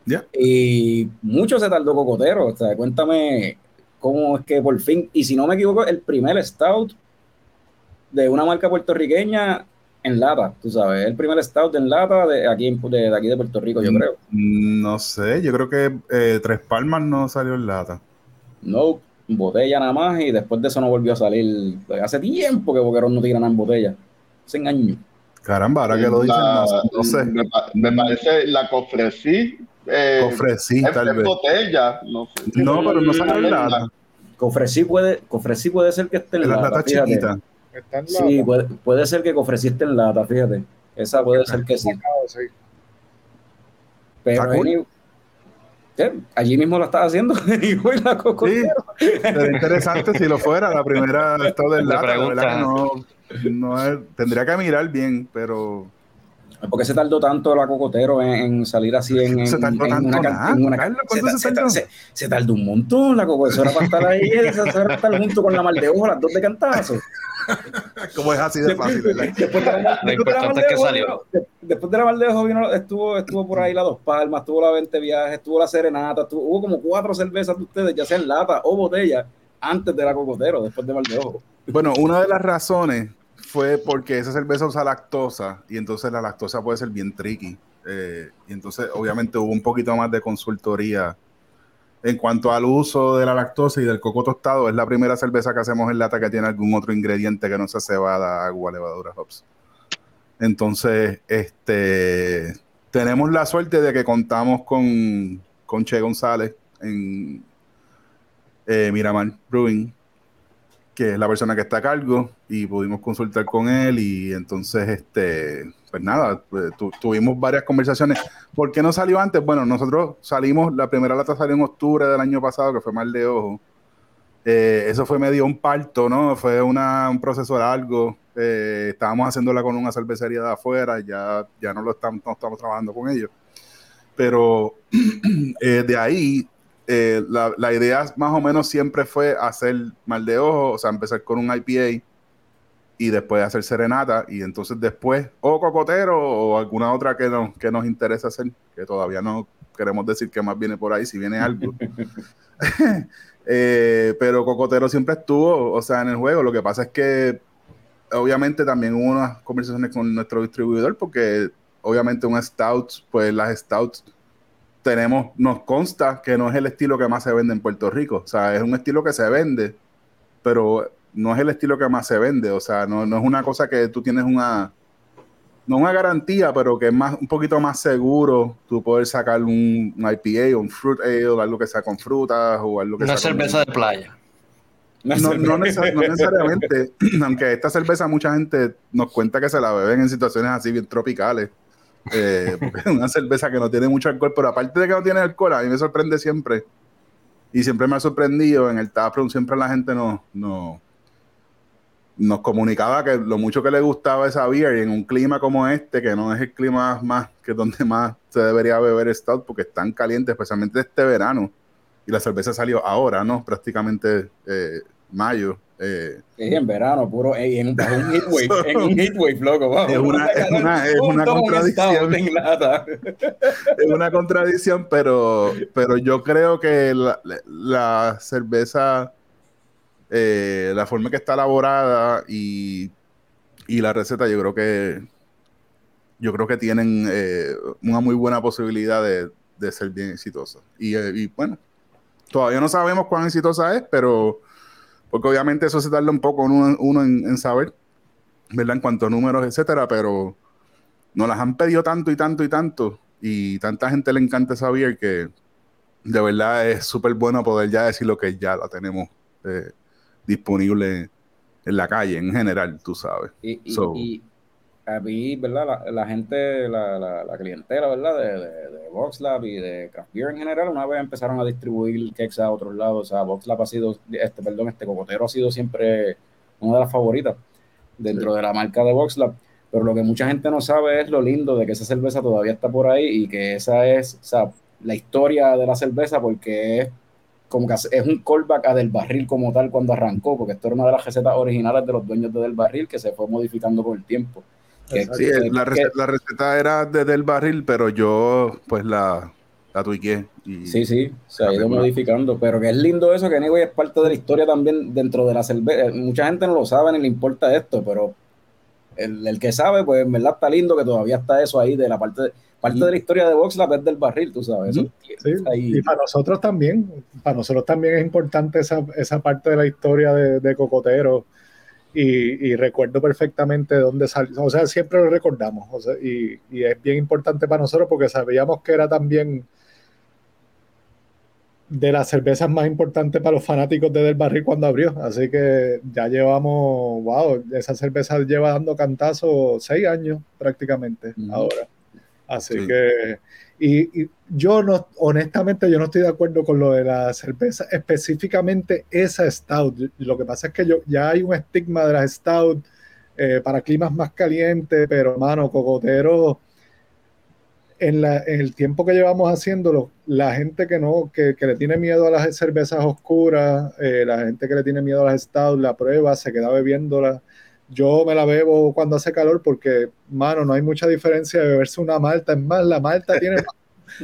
Y mucho se tardó Cocotero. O sea, cuéntame cómo es que por fin, y si no me equivoco, el primer stout de una marca puertorriqueña en lata, tú sabes, el primer stout en lata de aquí, en- de, de aquí de Puerto Rico, yo Mm. creo. No sé, yo creo que eh, Tres Palmas no salió en lata. No, botella nada más, y después de eso no volvió a salir. Hace tiempo que Boquerón no tira nada en botella. Hace años. Caramba, ahora que lo dicen, La- no, no sé. Me, pa- me parece la cofresí. Eh, Cofresí, es- tal es vez. botella, no sé. No, pero no sale en lata. Cofresí puede, Cofresí puede ser que esté en, En las lata, chiquitas. Está en Sí, puede, puede ser que Cofresí esté en lata, fíjate. Esa puede ser que sí. Sacado, sí. Pero allí mismo lo estás haciendo. La Sí, sería interesante si lo fuera la primera esto del La lata, la verdad pregunta. que no, no es- tendría que mirar bien, pero ¿Por qué se tardó tanto la cocotero en, en salir así en, en, Se tardó en tanto una, nada, en una Carlos, se, ¿cuánto ta- se se, ta- tardó? se- se tardó un montón la cocotero. Eso era para estar ahí, para estar junto con la mal de ojo, las dos de cantazo. como es así de fácil, ¿verdad? Después de la, Lo después de la importante mal es de que ojo salió. vino- de- después de la mal de ojo vino, estuvo, estuvo por ahí la Dos Palmas, estuvo la 20 Viajes, estuvo la Serenata, estuvo, hubo como cuatro cervezas de ustedes, ya sea en lata o botella, antes de la cocotero, después de mal de ojo. Bueno, una de las razones fue porque esa cerveza usa lactosa y entonces la lactosa puede ser bien tricky. Eh, y entonces, obviamente, hubo un poquito más de consultoría en cuanto al uso de la lactosa y del coco tostado. Es la primera cerveza que hacemos en lata que tiene algún otro ingrediente que no sea cebada, agua, levadura, hops. Entonces, este, tenemos la suerte de que contamos con, con Che González en eh, Miramar Brewing, que es la persona que está a cargo, y pudimos consultar con él y entonces, este, pues nada, pues, tu- tuvimos varias conversaciones. ¿Por qué no salió antes? Bueno, nosotros salimos, la primera lata salió en octubre del año pasado, que fue mal de ojo. Eh, eso fue medio un parto, ¿no? Fue una- un proceso largo. Eh, estábamos haciéndola con una cervecería de afuera, ya, ya no lo estamos, no estamos trabajando con ellos. Pero eh, de ahí eh, la, la idea más o menos siempre fue hacer mal de ojo, o sea, empezar con un IPA y después hacer serenata y entonces después o cocotero o alguna otra que nos, que nos interesa hacer, que todavía no queremos decir que más viene por ahí, si viene algo. Eh, pero cocotero siempre estuvo, o sea, en el juego. Lo que pasa es que obviamente también hubo unas conversaciones con nuestro distribuidor porque obviamente un stout, pues las stouts tenemos, nos consta que no es el estilo que más se vende en Puerto Rico. O sea, es un estilo que se vende, pero no es el estilo que más se vende. O sea, no, no es una cosa que tú tienes una, no una garantía, pero que es más, un poquito más seguro tú poder sacar un, un IPA o un fruit ale, algo que sea con frutas o algo que Una sea con- cerveza de playa. no, no neces- no necesariamente, aunque esta cerveza mucha gente nos cuenta que se la beben en situaciones así bien tropicales. Eh, porque es una cerveza que no tiene mucho alcohol, pero aparte de que no tiene alcohol, a mí me sorprende siempre. Y siempre me ha sorprendido en el taproom, siempre la gente nos, nos, nos comunicaba que lo mucho que le gustaba esa beer y en un clima como este, que no es el clima más que donde más se debería beber stout, porque es tan caliente, especialmente este verano. Y la cerveza salió ahora, ¿no? Prácticamente eh, mayo. eh, Sí, en verano, puro, ey, en, bajo un heatwave, en un heatwave, loco, vamos. Es una- es una- es Un una contradicción. en lata. es una contradicción, pero, pero yo creo que la, la cerveza, eh, la forma en que está elaborada y, y la receta, yo creo que yo creo que tienen eh, una muy buena posibilidad de, de ser bien exitosa. Y, eh, y, bueno, todavía no sabemos cuán exitosa es, pero porque obviamente eso se tarda un poco uno, en, saber, ¿verdad? En cuanto a números, etcétera, pero nos las han pedido tanto y tanto y tanto y tanta gente le encanta esa beer que de verdad es súper bueno poder ya decir lo que ya la tenemos disponible en la calle en general, tú sabes. Y, y, So- y a mí, ¿verdad? La, la gente, la, la, la clientela, ¿verdad? De, de, de VoxLab y de Craft Beer en general, una vez empezaron a distribuir cakes a otros lados. O sea, VoxLab ha sido, este, perdón, este cocotero ha sido siempre una de las favoritas dentro de la marca de VoxLab. Pero lo que mucha gente no sabe es lo lindo de que esa cerveza todavía está por ahí y que esa es, o sea, la historia de la cerveza porque es como que es un callback a Del Barril como tal cuando arrancó, porque esto era una de las recetas originales de los dueños de Del Barril que se fue modificando con el tiempo. Que-. Sí, que- la, que- receta, la receta era desde el barril, pero yo pues la, la tuiqué. Y, Sí, sí, se ha ido modificando, pero que es lindo eso, que anyway es parte de la historia también dentro de la cerveza. Mucha gente no lo sabe ni le importa esto, pero el, el que sabe, pues en verdad está lindo que todavía está eso ahí de la parte de, parte de la historia de VoxLab es del barril, tú sabes. Eso Sí, ahí. y para nosotros también, para nosotros también es importante esa, esa parte de la historia de, de Cocotero y, recuerdo perfectamente dónde salió, o sea, siempre lo recordamos, y, y, es bien importante para nosotros porque sabíamos que era también de las cervezas más importantes para los fanáticos de Del Barril cuando abrió, así que ya llevamos, wow, esa cerveza lleva dando cantazo seis años prácticamente ahora, así que y, yo no, honestamente, yo no estoy de acuerdo con lo de la cerveza, específicamente esa stout. Lo que pasa es que yo, ya hay un estigma de las stout eh, para climas más calientes, pero mano, cocotero, en, la, en, el tiempo que llevamos haciéndolo, la gente que no, que, que le tiene miedo a las cervezas oscuras, eh, la gente que le tiene miedo a las stout, la prueba, se queda bebiéndola yo me la bebo cuando hace calor porque, mano, no hay mucha diferencia de beberse una malta. Es más, la malta tiene,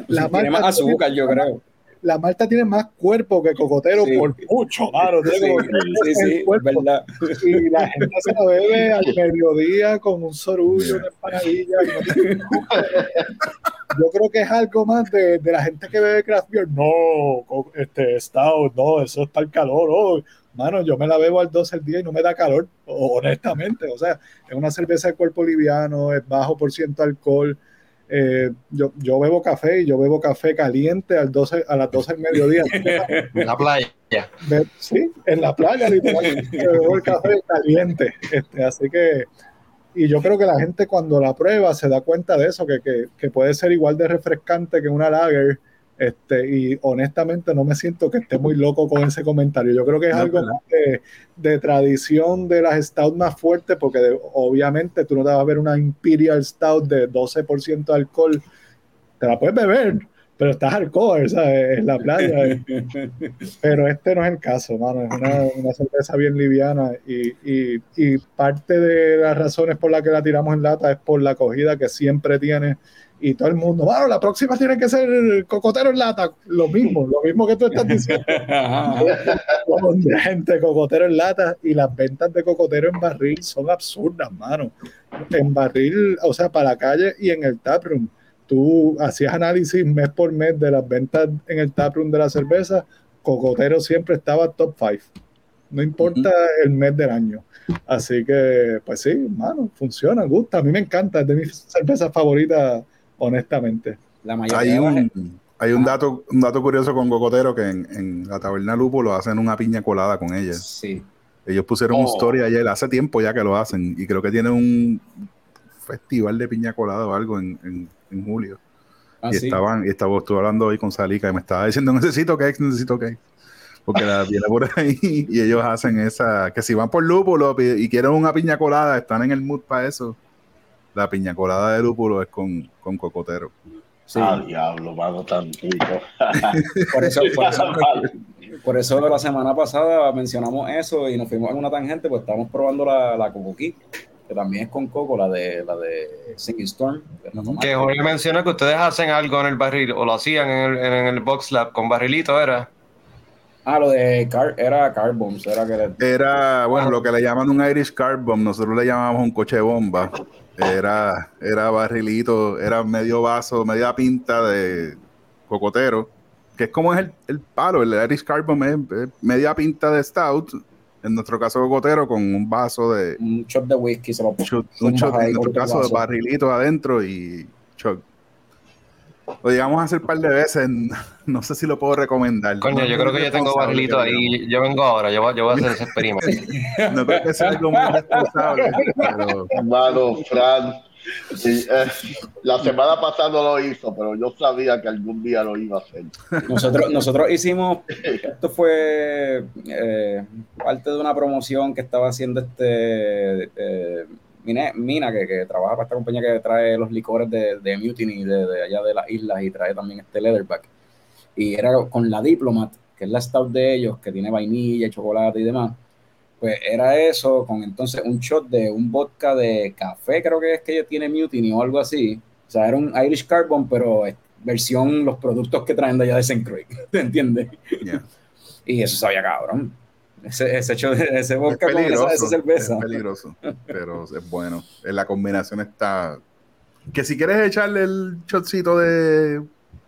la malta más azúcar, yo creo. La malta tiene más cuerpo que cocotero por mucho, mano. Sí, sí, verdad. Y la gente se la bebe al mediodía con un sorullo, una empanadilla. yo creo que es algo más de, de, la gente que bebe craft beer. No, este, stout, no, eso es para el calor. Oh, mano, yo me la bebo al 12 el día y no me da calor, honestamente. O sea, es una cerveza de cuerpo liviano, es bajo por ciento alcohol. Eh, yo, yo, bebo café y yo bebo café caliente al 12, a las 12 del mediodía. En la playa. Sí, en la playa, literalmente. bebo el café caliente. Este, así que, y yo creo que la gente cuando la prueba se da cuenta de eso, que, que, que puede ser igual de refrescante que una lager este, y honestamente no me siento que esté muy loco con ese comentario. Yo creo que es algo de, tradición de las Stout más fuertes, porque obviamente tú no te vas a ver una Imperial Stout de 12% de alcohol. Te la puedes beber, pero estás alcohol, ¿sabes? En la playa. pero este no es el caso, mano. Es una, una cerveza bien liviana y, y, y parte de las razones por las que la tiramos en lata es por la acogida que siempre tiene y todo el mundo, bueno, la próxima tiene que ser cocotero en lata, lo mismo, lo mismo que tú estás diciendo. gente, cocotero en lata y las ventas de cocotero en barril son absurdas, mano. En barril, o sea, para la calle y en el taproom. Tú hacías análisis mes por mes de las ventas en el taproom de la cerveza, cocotero siempre estaba top 5. No importa el mes del año. Así que, pues sí, mano, funciona, gusta. A mí me encanta, es de mis cervezas favoritas honestamente. La hay un, hay un dato, un dato curioso con Cocotero que en, la taberna Lupo lo hacen una piña colada con ella. Sí. Ellos pusieron una historia ayer, hace tiempo ya que lo hacen, y creo que tiene un festival de piña colada o algo en, julio. Ah, y estaban, y estaba, estuve hablando hoy con Salica y me estaba diciendo, necesito cake, necesito cake. Porque la viene por ahí y ellos hacen esa, que si van por lúpulo y quieren una piña colada, están en el mood para eso la piña colada de lúpulo es con, con cocotero. Sí. Ah, diablo, mano tan rico. por, eso, por, eso, la semana pasada mencionamos eso y nos fuimos en una tangente, pues estamos probando la, la Coco que también es con coco, la de la de Singing Storm. Que Jorge menciona que ustedes hacen algo en el barril, o lo hacían en el, en el Box Lab con barrilito, ¿era? Ah, lo de car era Carbombs, era que Era, bueno, lo que le llaman un Irish Carbomb, nosotros le llamamos un coche de bomba. Era, era barrilito, era medio vaso, media pinta de cocotero, que es como es el, palo, el Irish Carbon es, media pinta de stout, en nuestro caso cocotero, con un vaso de... Un shot de whisky, se lo Un shot, en nuestro caso, de barrilito adentro y shot. Lo llegamos a hacer un par de veces, no sé si lo puedo recomendar. Coño, yo creo que yo tengo barrilito ahí, yo vengo ahora, yo, voy, a hacer ese experimento. no creo que sea algo muy responsable, pero... Hermano, Fran, eh, la semana pasada no lo hizo, pero yo sabía que algún día lo iba a hacer. Nosotros, nosotros hicimos, esto fue eh, parte de una promoción que estaba haciendo este... Eh, Mina, que, trabaja para esta compañía que trae los licores de, de Mutiny de, allá de las islas y trae también este Leatherback. Y era con la Diplomat, que es la stout de ellos, que tiene vainilla, chocolate y demás. Pues era eso, con entonces un shot de un vodka de café, creo que es que tiene Mutiny o algo así. O sea, era un Irish Carbon, pero versión los productos que traen de allá de St. Craig, ¿te entiendes? Y eso sabía cabrón. Ese, ese, hecho, ese vodka con esa, cerveza. Es peligroso, pero es bueno. La combinación está. Que si quieres echarle el shotcito de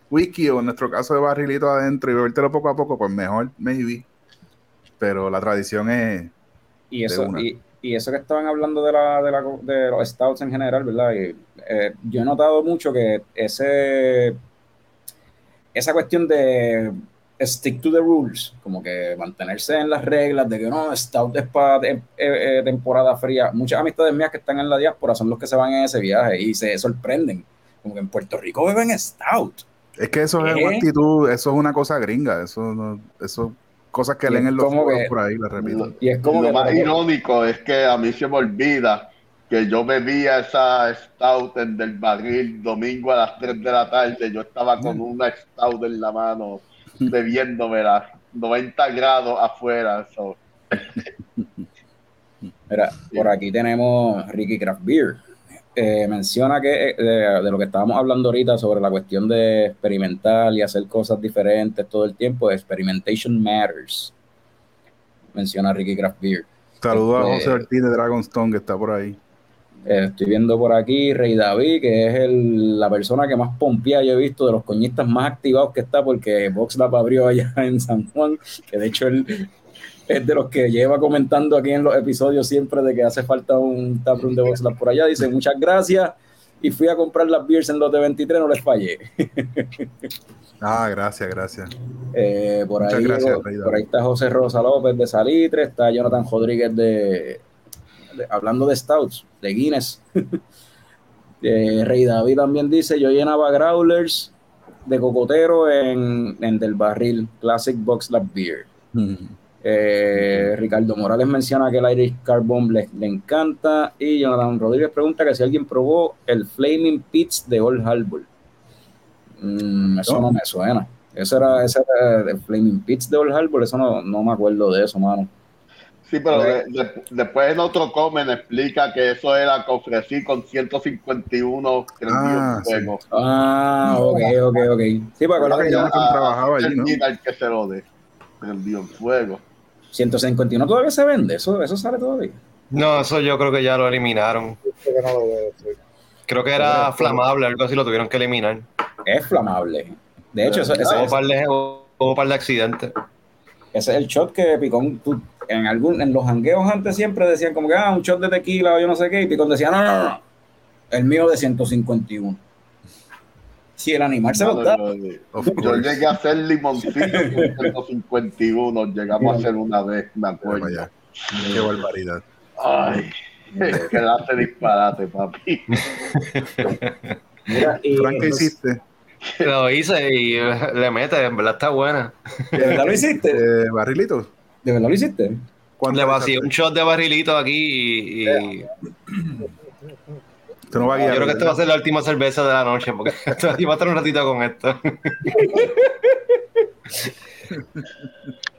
whisky o en nuestro caso de barrilito adentro y bebértelo poco a poco, pues mejor, maybe. Pero la tradición es. Y eso, y, y eso que estaban hablando de, la, de, la, de los stouts en general, ¿verdad? Y, eh, yo he notado mucho que ese, esa cuestión de stick to the rules, como que mantenerse en las reglas de que no, stout es para eh, eh, temporada fría. Muchas amistades mías que están en la diáspora son los que se van en ese viaje y se sorprenden. Como que en Puerto Rico beben stout. Es que eso es una actitud, eso es una cosa gringa, eso no, eso cosas que leen en los foros por ahí, les repito. Y es como lo más irónico es que a mí se me olvida que yo bebía esa stout en del barril domingo a las 3 de la tarde, yo estaba con una stout en la mano bebiéndome las 90 grados afuera. Mira, por aquí tenemos Ricky Craft Beer. Eh, menciona que eh, de, lo que estábamos hablando ahorita sobre la cuestión de experimentar y hacer cosas diferentes todo el tiempo, experimentation matters. Menciona Ricky Craft Beer. Saludos a este, José Ortiz de Dragonstone que está por ahí. Eh, estoy viendo por aquí Rey David, que es el, la persona que más pompía yo he visto de los coñistas más activados que está, porque VoxLab abrió allá en San Juan, que de hecho él es de los que lleva comentando aquí en los episodios siempre de que hace falta un taproom de VoxLab por allá. Dice muchas gracias y fui a comprar las beers en los de 23, no les fallé. ah, gracias, gracias. Eh, por, ahí, por ahí está José Rosa López de Salitre, está Jonathan Rodríguez de hablando de stouts, de Guinness. Eh, Rey David también dice, yo llenaba growlers de cocotero en, Del Barril, Classic Box Lab Beer. Eh, Ricardo Morales menciona que el Irish Carbon le, le, encanta. Y Jonathan Rodríguez pregunta que si alguien probó el Flaming Pits de Old Harbor. Mm, eso no. me suena. Eso era, ese era el Flaming Pits de Old Harbor. Eso no, no me acuerdo de eso, mano. Sí, pero después en otro comen explica que eso era que ofrecí con 151 ah, fuego. Ah, ok, ok, ok. Sí, para que yo trabajaba allí, ¿no? El que se lo de prendió en fuego. 151 todavía se vende, eso, eso sale todavía. No, eso yo creo que ya lo eliminaron. Creo que era flamable, algo así lo tuvieron que eliminar. Es flamable. De hecho, eso, hubo, un par de accidentes. Ese es el shot que Picón, en algún, en los hangueos antes siempre decían como que, ah, un shot de tequila o yo no sé qué, y Picón decía, no, no, no, el mío de 151. Si el animal se lo da. Yo llegué a hacer limoncito con 151, llegamos a hacer una vez, me acuerdo. Qué barbaridad. Ay, quedaste disparate, papi. Mira, y, Frank, ¿qué hiciste? Lo hice y le mete, en verdad está buena. ¿De verdad lo hiciste? Eh, ¿Barrilito? ¿De verdad lo hiciste? Le vacié un shot de barrilito aquí y... y... No va a Yo creo que esta va a ser la última cerveza de la noche, porque va a estar un ratito con esto.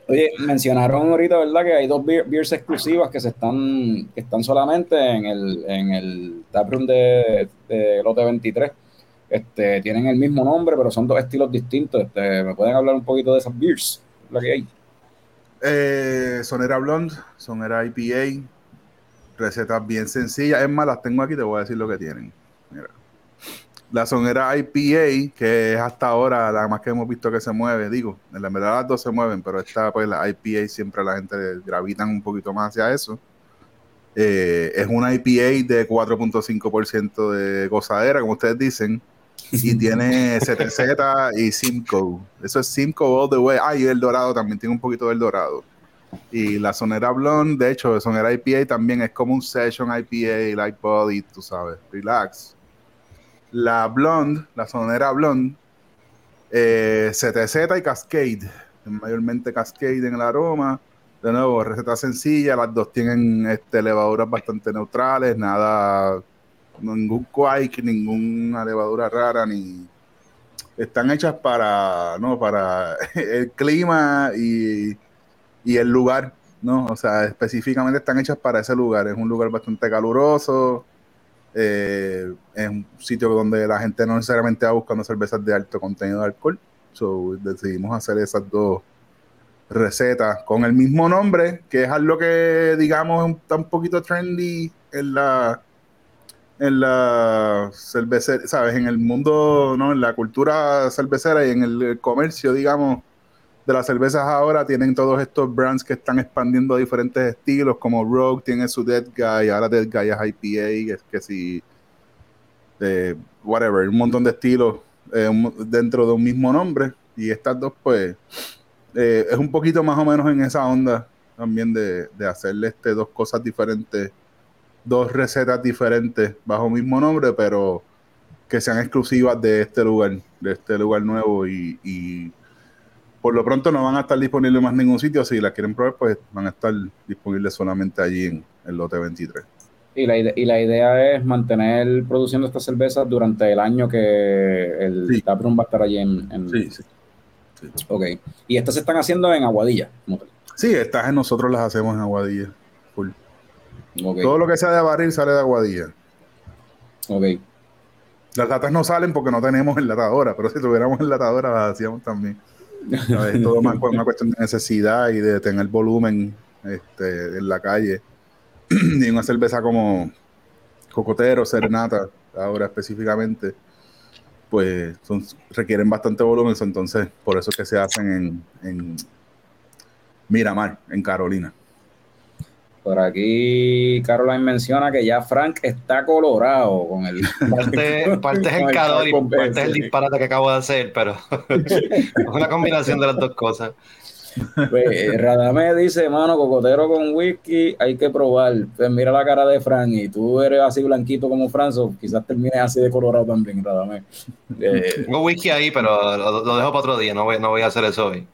Oye, mencionaron ahorita, ¿verdad? Que hay dos beers exclusivas que se están, que están solamente en el, en el taproom de, de Lote 23. Este, tienen el mismo nombre, pero son dos estilos distintos. Este, ¿Me pueden hablar un poquito de esas beers? La que hay. Eh, Sonera Blonde, Sonera IPA, recetas bien sencillas. Es más, las tengo aquí, te voy a decir lo que tienen. Mira. La Sonera IPA, que es hasta ahora la más que hemos visto que se mueve, digo, en la verdad las dos se mueven, pero esta, pues la IPA siempre la gente gravitan un poquito más hacia eso. Eh, es una IPA de 4.5% de gozadera, como ustedes dicen y tiene ZZ y Simcoe. Eso es Simcoe all the way. Ah, y el dorado también tiene un poquito del dorado. Y la sonera blonde, de hecho, sonera IPA también es como un session IPA, light body, tú sabes, relax. La blonde, la sonera blonde, eh, ZZ y Cascade, mayormente Cascade en el aroma. De nuevo, receta sencilla, las dos tienen este, levaduras bastante neutrales, nada ningún quake, ninguna levadura rara, ni están hechas para, no, para el clima y, el lugar, ¿no? O sea, específicamente están hechas para ese lugar. Es un lugar bastante caluroso, eh, es un sitio donde la gente no necesariamente va buscando cervezas de alto contenido de alcohol. So, decidimos hacer esas dos recetas con el mismo nombre, que es algo que, digamos, está un poquito trendy en la en la cervecería, ¿sabes? En el mundo, ¿no? En la cultura cervecera y en el comercio, digamos, de las cervezas ahora tienen todos estos brands que están expandiendo a diferentes estilos, como Rogue tiene su Dead Guy, ahora Dead Guy es IPA, es que si, eh, whatever, un montón de estilos eh, dentro de un mismo nombre. Y estas dos, pues, eh, es un poquito más o menos en esa onda también de, de hacerle este, dos cosas diferentes, dos recetas diferentes bajo mismo nombre, pero que sean exclusivas de este lugar, de este lugar nuevo y por lo pronto no van a estar disponibles más en ningún sitio. Si la quieren probar, pues van a estar disponibles solamente allí en el lote 23. Y la, y la idea es mantener produciendo estas cervezas durante el año que el sí. taproom va a estar allí en, Sí, sí, Ok. Y estas se están haciendo en Aguadilla. Sí, estas nosotros las hacemos en Aguadilla. Full. Okay. Todo lo que sea de barril sale de Aguadilla. Ok. Las latas no salen porque no tenemos enlatadora, pero si tuviéramos enlatadora las hacíamos también. Es todo más una cuestión de necesidad y de tener volumen este, en la calle. y una cerveza como Cocotero, Serenata, ahora específicamente, pues son, requieren bastante volumen, entonces por eso es que se hacen en, en Miramar, en Carolina. Por aquí Caroline menciona que ya Frank está colorado con el. Parte, parte es el calor y parte es el disparate que acabo de hacer, pero es una combinación de las dos cosas. Pues, Radamé dice, mano, cocotero con whisky, hay que probar. Pues mira la cara de Frank y tú eres así blanquito como Franzo, quizás termines así de colorado también, Radamé. Eh, Tengo whisky ahí, pero lo, lo, dejo para otro día, no voy, no voy a hacer eso hoy.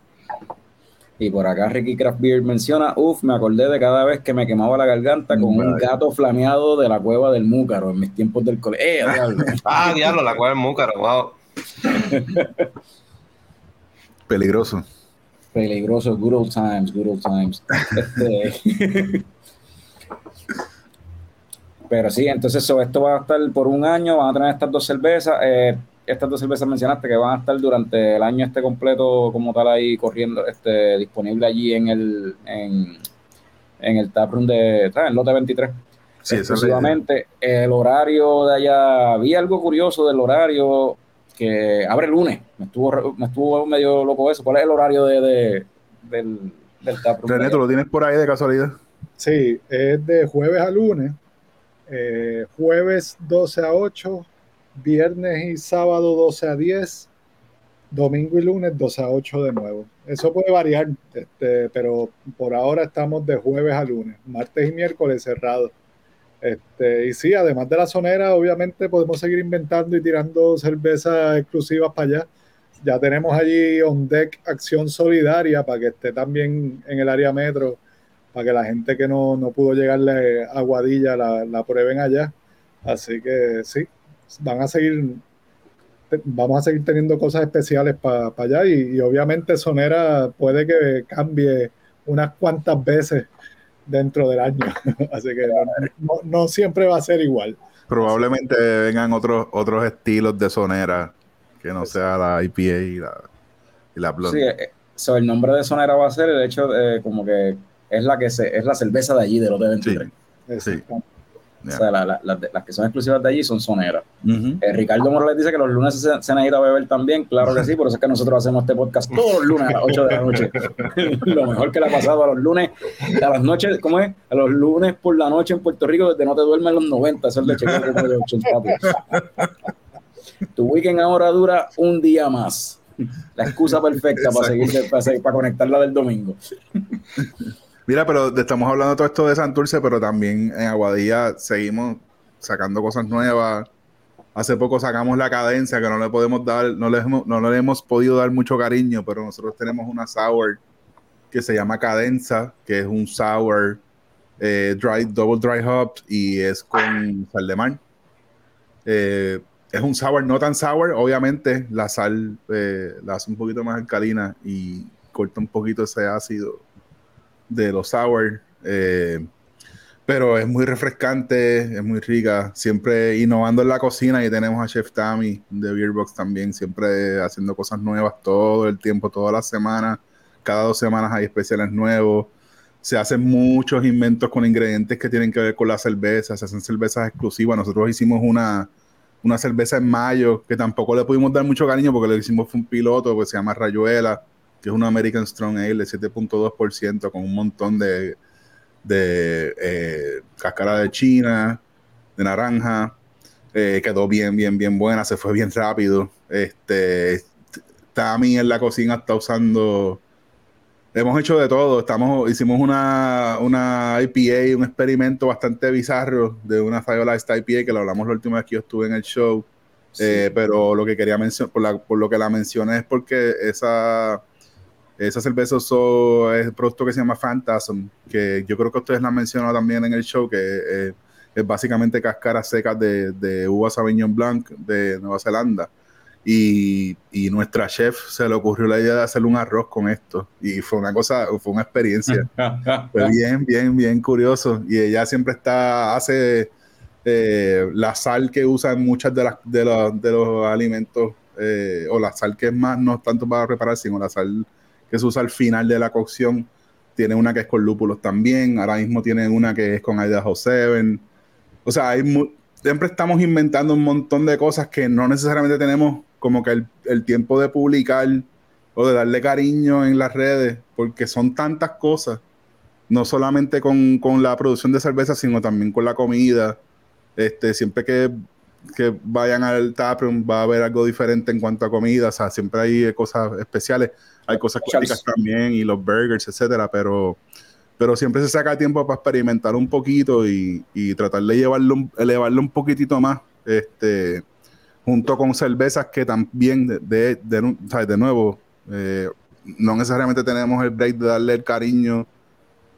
Y por acá Ricky Craft Beer menciona, uff, me acordé de cada vez que me quemaba la garganta con un gato flameado de la cueva del Múcaro en mis tiempos del colegio. Eh, ah, diablo, la cueva del Múcaro, wow. Peligroso. Peligroso, good old times, good old times. Este... Pero sí, entonces esto va a estar por un año, van a tener estas dos cervezas. Eh, estas dos cervezas mencionaste que van a estar durante el año este completo como tal ahí corriendo, este, disponible allí en el en, en el taproom de en el lote 23. Sí, exclusivamente el horario de allá, vi algo curioso del horario que abre el lunes, me estuvo, me estuvo medio loco eso. ¿Cuál es el horario de, de del, del taproom? René, ¿tú lo tienes por ahí de casualidad? Sí, es de jueves a lunes, eh, jueves 12 a 8, viernes y sábado 12 a 10, domingo y lunes 12 a 8 de nuevo. Eso puede variar, este, pero por ahora estamos de jueves a lunes, martes y miércoles cerrados. Este, y sí, además de la sonera, obviamente podemos seguir inventando y tirando cervezas exclusivas para allá. Ya tenemos allí on deck acción solidaria para que esté también en el área metro, para que la gente que no, no pudo llegarle a Guadilla la, la prueben allá. Así que sí, van a seguir, vamos a seguir teniendo cosas especiales para pa allá y, y, obviamente Sonera puede que cambie unas cuantas veces dentro del año, así que no, no, siempre va a ser igual. Probablemente vengan otros otros estilos de Sonera que no sea la IPA y la, y la Blonde. Sí, eh, so el nombre de Sonera va a ser el hecho de como que es la que se, es la cerveza de allí de los de 23. Sí, sí. Yeah. O sea, la, la, la, las que son exclusivas de allí son soneras. Uh -huh. eh, Ricardo Morales dice que los lunes se, se necesita beber también. Claro que sí, por eso es que nosotros hacemos este podcast todos los lunes a las 8 de la noche. Lo mejor que le ha pasado a los lunes, a las noches, ¿cómo es? A los lunes por la noche en Puerto Rico, desde no te duermes los 90, eso es de chequeo como de 8 Tu weekend ahora dura un día más. La excusa perfecta para seguir, para, seguir, para conectarla del domingo. Mira, pero estamos hablando todo esto de Santurce, pero también en Aguadilla seguimos sacando cosas nuevas. Hace poco sacamos la cadencia que no le podemos dar, no le hemos, no le hemos podido dar mucho cariño, pero nosotros tenemos una sour que se llama Cadenza, que es un sour eh, dry, double dry hops y es con sal de mar. Eh, es un sour no tan sour, obviamente la sal eh, la hace un poquito más alcalina y corta un poquito ese ácido de los sour. Eh, pero es muy refrescante, es muy rica. Siempre innovando en la cocina y tenemos a Chef Tammy de Beerbox también, siempre haciendo cosas nuevas todo el tiempo, todas las semanas. Cada dos semanas hay especiales nuevos. Se hacen muchos inventos con ingredientes que tienen que ver con la cerveza. Se hacen cervezas exclusivas. Nosotros hicimos una, una cerveza en mayo que tampoco le pudimos dar mucho cariño porque le hicimos fue un piloto que se llama Rayuela que es una American Strong Ale de 7.2% con un montón de, de eh, cáscara de china, de naranja. Eh, quedó bien, bien, bien buena, se fue bien rápido. Este, Tami en la cocina está usando. Hemos hecho de todo. Estamos, hicimos una, una IPA, un experimento bastante bizarro de una Firelist IPA que lo hablamos la última vez que yo estuve en el show. Eh, pero lo que quería mencionar, por, por, lo que la mencioné es porque esa, esa cerveza usó es el producto que se llama Phantasm, que yo creo que ustedes la han mencionado también en el show, que eh, es básicamente cáscaras secas de, de uva Sauvignon Blanc de Nueva Zelanda. Y, y, nuestra chef se le ocurrió la idea de hacer un arroz con esto. Y fue una cosa, fue una experiencia. fue bien, bien, bien curioso. Y ella siempre está, hace eh, la sal que usa en muchas de, las, de, los, de los alimentos, eh, o la sal que es más, no tanto para preparar, sino la sal que se usa al final de la cocción. Tiene una que es con lúpulos también. Ahora mismo tiene una que es con Idaho 7. O sea, hay siempre estamos inventando un montón de cosas que no necesariamente tenemos como que el, el, tiempo de publicar o de darle cariño en las redes, porque son tantas cosas, no solamente con, con la producción de cerveza, sino también con la comida. Este, siempre que, que vayan al taproom va a haber algo diferente en cuanto a comida, o sea, siempre hay cosas especiales, hay cosas clásicas también y los burgers, etcétera, pero pero siempre se saca tiempo para experimentar un poquito y, y tratar de llevarlo, elevarlo un poquitito más. Este, junto con cervezas que también, de, de, de, de nuevo, eh, no necesariamente tenemos el break de darle el cariño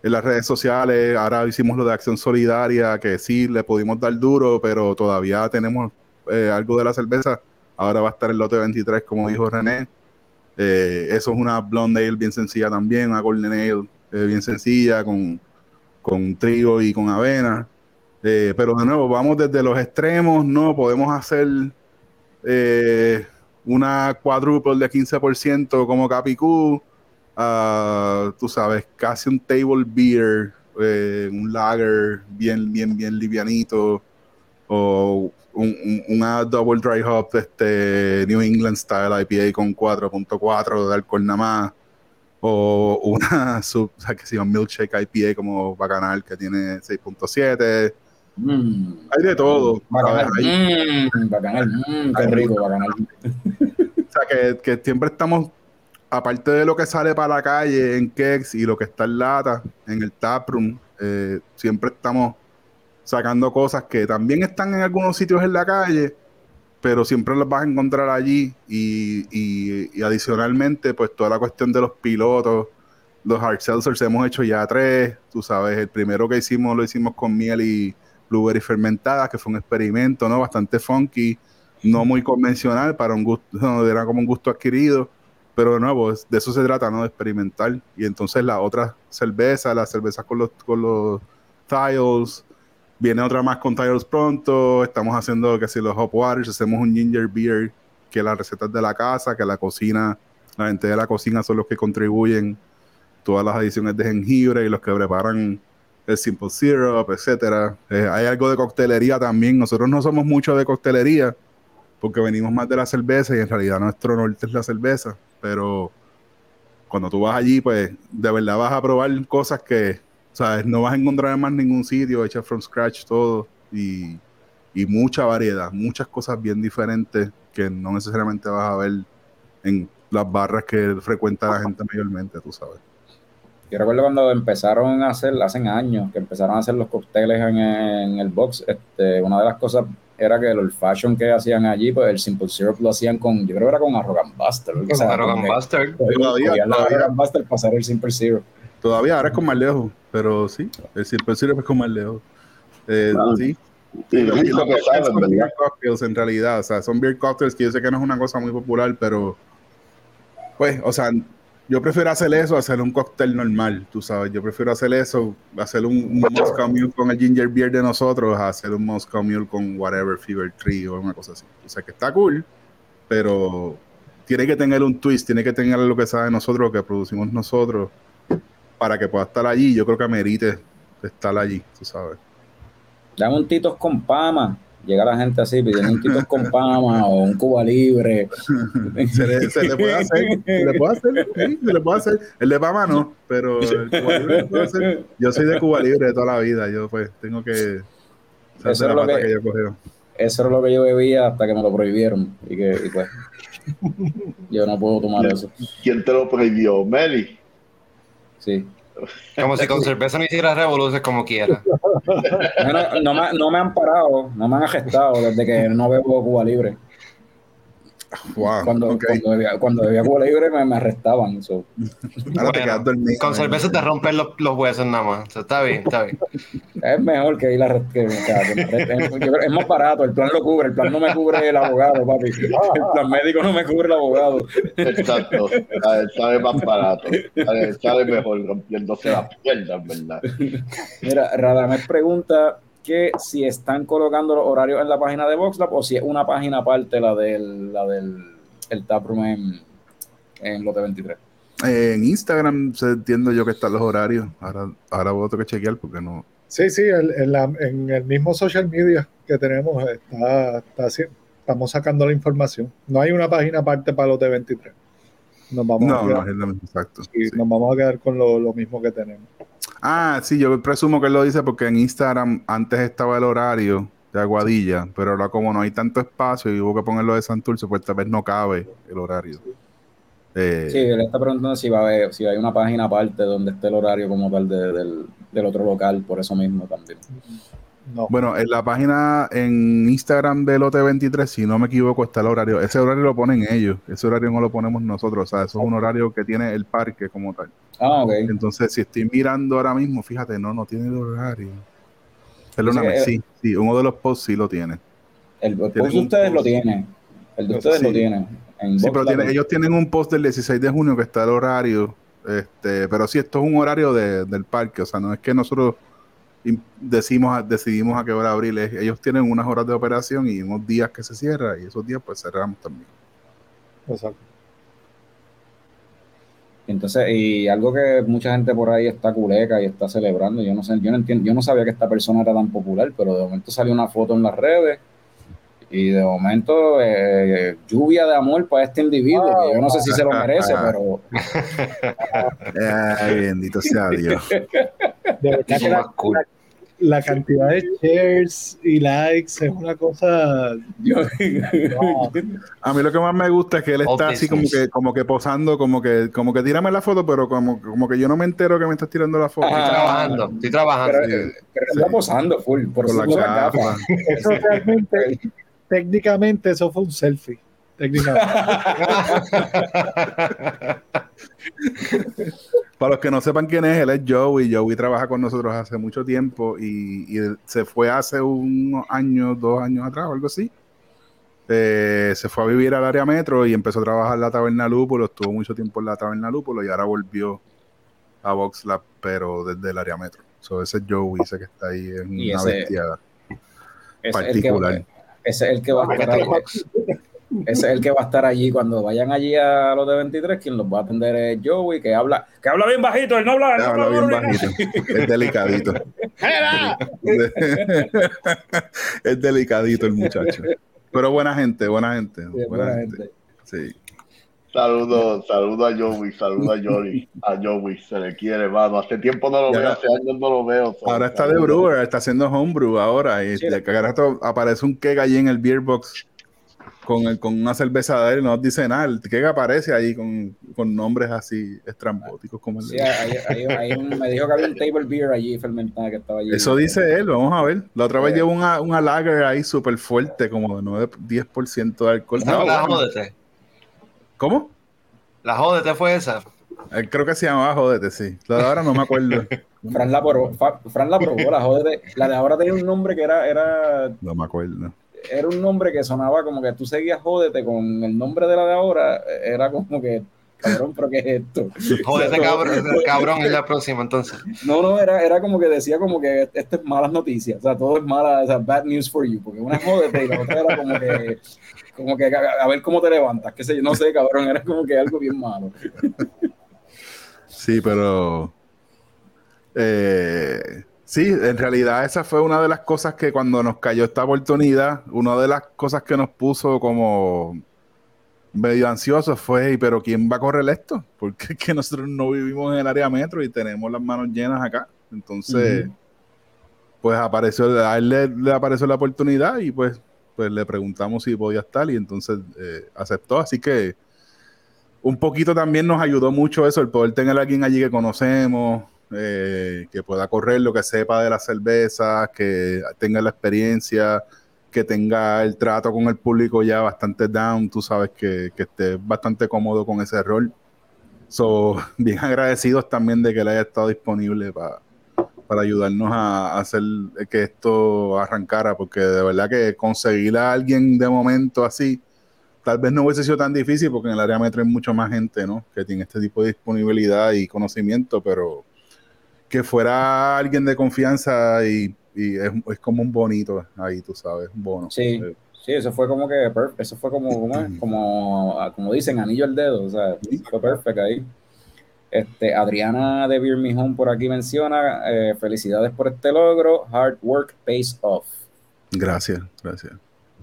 en las redes sociales. Ahora hicimos lo de Acción Solidaria, que sí le pudimos dar duro, pero todavía tenemos eh, algo de la cerveza. Ahora va a estar el lote 23, como dijo René. Eh, eso es una blonde ale bien sencilla también, una golden ale bien sencilla, con, con trigo y con avena. pero de nuevo, vamos desde los extremos, no podemos hacer eh, una quadruple de 15% como Capicú, uh, tú sabes, casi un table beer, eh, un lager bien, bien, bien livianito, o un, una double dry hop este New England Style IPA con 4.4 de alcohol nada más, o una sub, o sea, que se llama Milkshake IPA como Bacanal que tiene 6.7 Mm. Hay de todo. Bacanal. Mm, bacanal. Mm, qué rico, bacanal. o sea, que, que, siempre estamos, aparte de lo que sale para la calle en Kex y lo que está en lata, en el taproom, eh, siempre estamos sacando cosas que también están en algunos sitios en la calle, pero siempre las vas a encontrar allí. Y, y, y adicionalmente, pues toda la cuestión de los pilotos, los hard seltzers hemos hecho ya tres, tú sabes, el primero que hicimos lo hicimos con miel y blueberry fermentada, que fue un experimento, ¿no? Bastante funky, no muy convencional, para un gusto, no, era como un gusto adquirido, pero de nuevo, de eso se trata, ¿no? De experimentar. Y entonces la otra cerveza, la cerveza con los, con los tiles, viene otra más con tiles pronto, estamos haciendo que si los hop waters, hacemos un ginger beer, que las recetas de la casa, que la cocina, la gente de la cocina son los que contribuyen todas las adiciones de jengibre y los que preparan el Simple Syrup, etcétera. Eh, hay algo de coctelería también. Nosotros no somos mucho de coctelería porque venimos más de la cerveza y en realidad nuestro norte es la cerveza. Pero cuando tú vas allí, pues de verdad vas a probar cosas que, ¿sabes? No vas a encontrar en más ningún sitio, hechas from scratch todo y, y mucha variedad, muchas cosas bien diferentes que no necesariamente vas a ver en las barras que frecuenta la gente mayormente, tú sabes. Yo recuerdo cuando empezaron a hacer, hace años, que empezaron a hacer los cócteles en, en, el box, este, una de las cosas era que el old fashion que hacían allí, pues el simple syrup lo hacían con, yo creo que era con Arrogant Buster. Con Arrogant Buster. Todavía, Arrogant Buster hacer el simple syrup. Todavía, ahora es con más lejos, pero sí, el simple syrup es con más lejos. Eh, ah, sí. Y lo que son beer cocktails en realidad, o sea, son beer cocktails que yo sé que no es una cosa muy popular, pero pues, o sea, yo prefiero hacer eso, hacer un cóctel normal, tú sabes. Yo prefiero hacer eso, hacer un, un Moscow Mule con el ginger beer de nosotros, hacer un Moscow Mule con whatever, Fever Tree o una cosa así. O sea, que está cool, pero tiene que tener un twist, tiene que tener lo que sabe nosotros, lo que producimos nosotros, para que pueda estar allí. Yo creo que merite estar allí, tú sabes. Dame un titos con pama. Llega la gente así pidiendo un Tito con Pama o un Cuba Libre. Se le, se le puede hacer, se le puede hacer, sí, se le puede hacer. El de Pama no, pero el Cuba Libre se puede hacer. Yo soy de Cuba Libre de toda la vida, yo pues tengo que... Eso la es lo que- que yo cogí. Eso era lo que yo bebía hasta que me lo prohibieron. Y que, y pues, yo no puedo tomar eso. ¿Quién te lo prohibió? Meli. Sí. Como si con cerveza no hiciera revoluciones como quiera. No, no me, no me han parado, no me han arrestado desde que no bebo Cuba Libre. Wow, Cuando, ok. cuando, bebía, cuando bebía Cuba Libre me, me arrestaban. so. Ahora te Bueno, quedas dormido. Con cerveza te rompen los, los huesos nada más. O sea, está bien, está bien. Es mejor que ir a arrest- que, que- que me arresten. Yo creo- es más barato, el plan lo cubre, el plan no me cubre el abogado, papi. El plan médico no me cubre el abogado. Exacto. Sabe más barato. Sabe, sabe mejor rompiéndose las piernas, ¿verdad? Mira, Radamés pregunta que si están colocando los horarios en la página de VoxLab o si es una página aparte la del, la del el taproom en, en Lote 23. Eh, en Instagram se- entiendo yo que están los horarios. Ahora, ahora voy a tener que chequear porque no. Sí, sí, el- en, la- en el mismo social media que tenemos está, está así- estamos sacando la información. No hay una página aparte para los de 23. Nos vamos, No, a, no quedar, exacto. y sí. nos vamos a quedar con lo, lo mismo que tenemos. Ah, sí, yo presumo que él lo dice porque en Instagram antes estaba el horario de Aguadilla, pero ahora como no hay tanto espacio y hubo que ponerlo de Santurce, pues tal vez no cabe el horario. Eh, Sí, él está preguntando si va a haber, si hay una página aparte donde esté el horario como tal de- del, del otro local, por eso mismo también. No. Bueno, en la página en Instagram del Lote 23, si no me equivoco, está el horario. Ese horario lo ponen ellos, ese horario no lo ponemos nosotros, o sea, eso es un horario que tiene el parque como tal. Ah, ok. Entonces, si estoy mirando ahora mismo, fíjate, no, no tiene el horario. Perdóname, Sí, eh, sí, sí, uno de los posts sí lo tiene. El, el post de ustedes lo tienen. El de ustedes Sí. lo tienen. En Sí, pero tiene- ellos tienen un post del 16 de junio que está el horario, este, pero sí, esto es un horario de- del parque, o sea, no es que nosotros decimos, a- decidimos a qué hora abrir, es- ellos tienen unas horas de operación y unos días que se cierra y esos días pues cerramos también. Exacto. Entonces, y algo que mucha gente por ahí está culeca y está celebrando, yo no sé, yo no entiendo, yo no sabía que esta persona era tan popular, pero de momento salió una foto en las redes y de momento eh, lluvia de amor para este individuo, que yo no sé si se lo merece, pero Ay, bendito sea Dios. De verdad que la, más cool. la- la cantidad de shares y likes es una cosa. yo. A mí lo que más me gusta es que él All está así como que, como que posando, como que, como que tírame la foto, pero como, como que yo no me entero que me estás tirando la foto. Estoy trabajando, estoy trabajando. pero, eh, pero está posando full, por la gafas. Eso realmente, técnicamente, eso fue un selfie. Técnicamente. Para los que no sepan quién es, él es Joey. Joey trabaja con nosotros hace mucho tiempo y, se fue hace unos años, dos años atrás o algo así. Eh, se fue a vivir al área metro y empezó a trabajar en la Taberna Lúpulo. Estuvo mucho tiempo en la Taberna Lúpulo y ahora volvió a VoxLab, pero desde el área metro. So, ese es Joey, ese que está ahí en una ese- bestia Ese es el que, particular. Ese es el que va a estar. Ese es el que va a estar allí cuando vayan allí a los de 23, quien los va a atender es Joey, que habla, que habla bien bajito, él no habla, no Habla bien bajito, es delicadito. es delicadito el muchacho. Pero buena gente, buena gente. Sí, buena buena gente. gente. Sí. Saludo, saludo a Joey, saludo a Joey, a Joey, se le quiere, mano. Hace tiempo no lo Ya. veo, hace años no lo veo. Ahora está de brewer, está haciendo homebrew ahora. Y Sí. de cada rato aparece un keg allí en el beer box con, el- con una cerveza de él y no dice nada. El keg aparece ahí con, con nombres así estrambóticos como el Sí, de hay- hay- hay un- me dijo que había un table beer allí fermentada que estaba allí. Eso dice él, vamos a ver. La otra vez Sí. llevó una, una lager ahí súper fuerte, como de 9, 10% de alcohol. No. Jódete. ¿Cómo? La jódete fue esa. Eh, Creo que se llamaba Jodete, sí. La de ahora no me acuerdo. Fran la probó, Fran la probó, la jódete. La de ahora tenía un nombre que era, era, No me acuerdo. era un nombre que sonaba como que tú seguías jódete con el nombre de la de ahora, era como que, cabrón, pero ¿qué es esto? Jódete, cabrón, cabrón, es la próxima entonces. No, no, era, era como que decía como que esto es malas noticias, o sea, todo es mala, o sea, bad news for you, porque una es jódete y la otra era como que, como que a, a ver cómo te levantas, qué sé yo, no sé, cabrón, era como que algo bien malo. Sí, pero. eh, Sí, en realidad esa fue una de las cosas que cuando nos cayó esta oportunidad, una de las cosas que nos puso como medio ansiosos fue, pero ¿quién va a correr esto? Porque es que nosotros no vivimos en el área metro y tenemos las manos llenas acá. Entonces, pues apareció, a él le, apareció la oportunidad y pues, pues le preguntamos si podía estar y entonces eh, aceptó. Así que un poquito también nos ayudó mucho eso, el poder tener a alguien allí que conocemos, eh, que pueda correr, lo que sepa de las cervezas, que tenga la experiencia, que tenga el trato con el público ya bastante down, tú sabes que, que esté bastante cómodo con ese rol. So, bien agradecidos también de que él haya estado disponible para para ayudarnos a, hacer que esto arrancara, porque de verdad que conseguir a alguien de momento así, tal vez no hubiese sido tan difícil, porque en el área metro hay mucha más gente, ¿no? Que tiene este tipo de disponibilidad y conocimiento, pero que fuera alguien de confianza y, es, como un bonito ahí, tú sabes, un bono. Sí, sí, eso fue como que, eso fue como, como, como, como dicen, anillo al dedo, o sea, fue perfecto ahí. Este, Adriana de Beer Me Home por aquí menciona, eh, felicidades por este logro, hard work pays off. Gracias, gracias.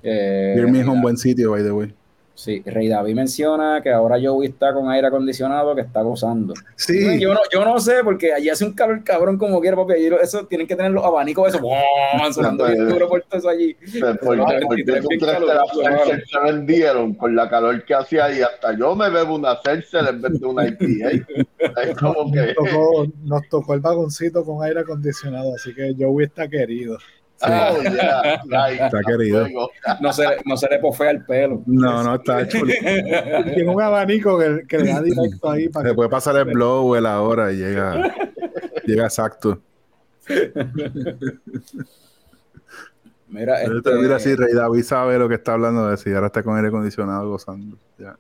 Eh, Beer Me Home, buen sitio, by the way. Sí, Rey David menciona que ahora Joey está con aire acondicionado que está gozando. Sí. Yo no, yo no sé, porque allí hace un calor cabrón como quiera, porque eso tienen que tener los abanicos eso, sonando bien duro por todo eso allí. se vendieron con la calor que hacía ahí, hasta yo me bebo una Celsius en vez de una IPA. Es como que... Nos tocó, nos tocó el vagoncito con aire acondicionado, así que Joey está querido. Oh, está querido. No se, no se le pofea el pelo. No, no, está chulo. Tiene un abanico que, que, le da directo ahí. Para se puede pasar el blow el ahora y llega, llega exacto. Mira, este... mira si Rey David sabe lo que está hablando de si ahora está con aire acondicionado gozando. Ya.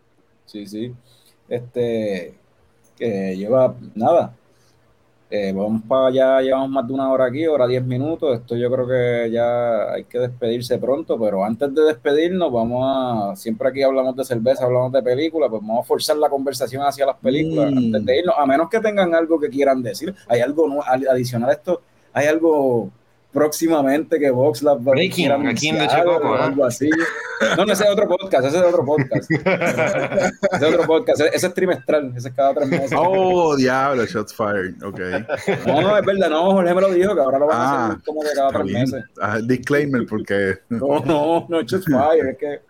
Sí, sí. Este que lleva nada, eh, vamos para allá, llevamos más de una hora aquí, hora diez minutos. Esto yo creo que ya hay que despedirse pronto, pero antes de despedirnos, vamos a. Siempre aquí hablamos de cerveza, hablamos de películas, pues vamos a forzar la conversación hacia las películas mm. antes de irnos, a menos que tengan algo que quieran decir. ¿Hay algo adicional a esto? ¿Hay algo próximamente que Vox la Breaking, aquí en o algo así. No, no, ese es otro podcast, ese es otro podcast. ese es otro podcast, ese, es trimestral, ese es cada tres meses. Oh, diablo, shots fired, ok. No, no, es verdad, no, Jorge me lo dijo, que ahora lo van a hacer ah, como de cada tres meses. Ah, disclaimer, porque... No, no, no, shots fired, es que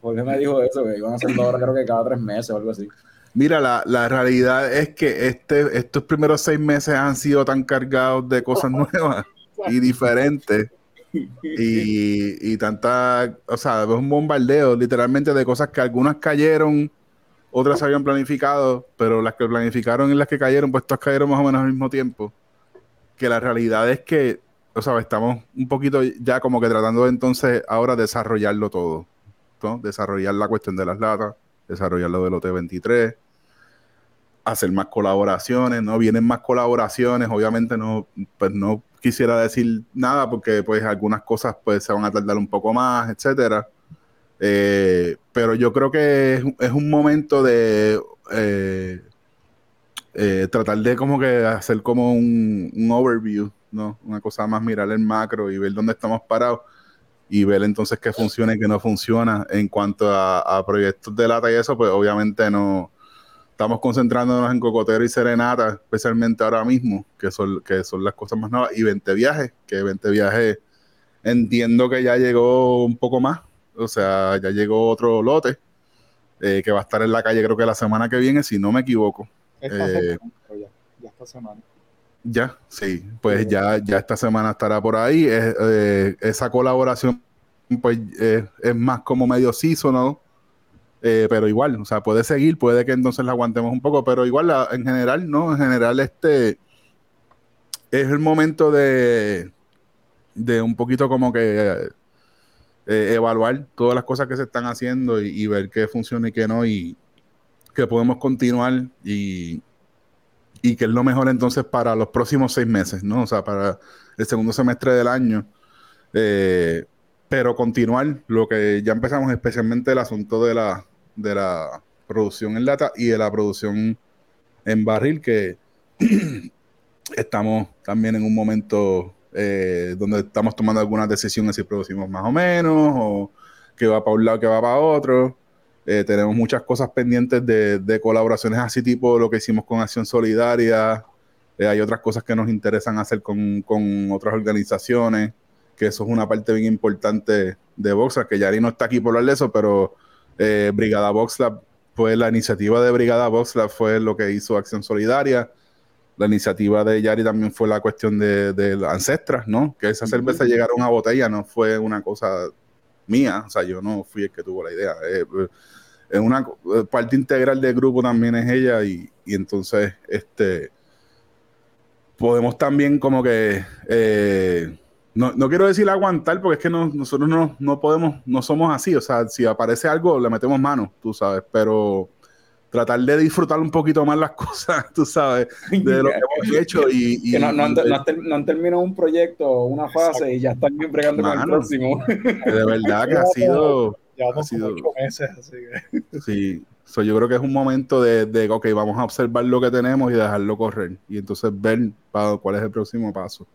Jorge me dijo eso, que iban a hacerlo ahora creo que cada tres meses o algo así. Mira, la, la, realidad es que este, estos primeros seis meses han sido tan cargados de cosas nuevas y diferente Y, y tanta, o sea, es un bombardeo literalmente de cosas que algunas cayeron, otras habían planificado, pero las que planificaron y las que cayeron, pues todas cayeron más o menos al mismo tiempo. Que la realidad es que, o sea, estamos un poquito ya como que tratando de entonces ahora desarrollarlo todo. ¿no? Desarrollar la cuestión de las latas, desarrollar lo del OT23, hacer más colaboraciones, ¿no? Vienen más colaboraciones, obviamente no, pues no quisiera decir nada porque pues algunas cosas pues se van a tardar un poco más, etcétera. Eh, pero yo creo que es, un momento de eh, eh, tratar de como que hacer como un, overview, ¿no? Una cosa más mirar el macro y ver dónde estamos parados y ver entonces qué funciona y qué no funciona en cuanto a, a proyectos de lata y eso, pues obviamente no, estamos concentrándonos en Cocotero y Serenata, especialmente ahora mismo, que son, que son las cosas más nuevas, y 20 viajes, que 20 viajes entiendo que ya llegó un poco más, o sea, ya llegó otro lote, eh, que va a estar en la calle creo que la semana que viene, si no me equivoco. Eh, ya, esta semana. Ya, sí, pues ya, ya esta semana estará por ahí. Eh, esa colaboración pues es más como medio season, ¿no? Eh, pero igual, o sea, puede seguir, puede que entonces la aguantemos un poco, pero igual en general, ¿no? En general, este es el momento de, de un poquito como que eh, evaluar todas las cosas que se están haciendo y, ver qué funciona y qué no, y que podemos continuar y, y que es lo mejor entonces para los próximos seis meses, ¿no? O sea, para el segundo semestre del año. Eh, pero continuar lo que ya empezamos, especialmente el asunto de la, de la producción en lata y de la producción en barril, que estamos también en un momento eh, donde estamos tomando algunas decisiones si producimos más o menos, o que va para un lado, que va para otro. Eh, tenemos muchas cosas pendientes de, colaboraciones así tipo lo que hicimos con Acción Solidaria. Eh, hay otras cosas que nos interesan hacer con, con, otras organizaciones, que eso es una parte bien importante de VoxLab, que Yari no está aquí por hablar de eso, pero eh, Brigada VoxLab fue la iniciativa de Brigada VoxLab, fue lo que hizo Acción Solidaria. La iniciativa de Yari también fue la cuestión de, de Ancestras, ¿no? Que esa cerveza llegara a una botella no fue una cosa mía, o sea, yo no fui el que tuvo la idea. Eh, es una eh, parte integral del grupo también es ella y, y entonces este podemos también como que eh, no, no, quiero decir aguantar porque es que no, nosotros no, no, podemos, no somos así, o sea, si aparece algo le metemos mano, tú sabes, pero tratar de disfrutar un poquito más las cosas, tú sabes, de lo que hemos hecho y... y no, no, han, no, han terminado un proyecto, una fase Exacto. y ya están bregando con el próximo. De verdad que ha sido... Llevamos ha sido, ocho meses, así que... Sí, so, yo creo que es un momento de, de, ok, vamos a observar lo que tenemos y dejarlo correr. Y entonces ver para, cuál es el próximo paso.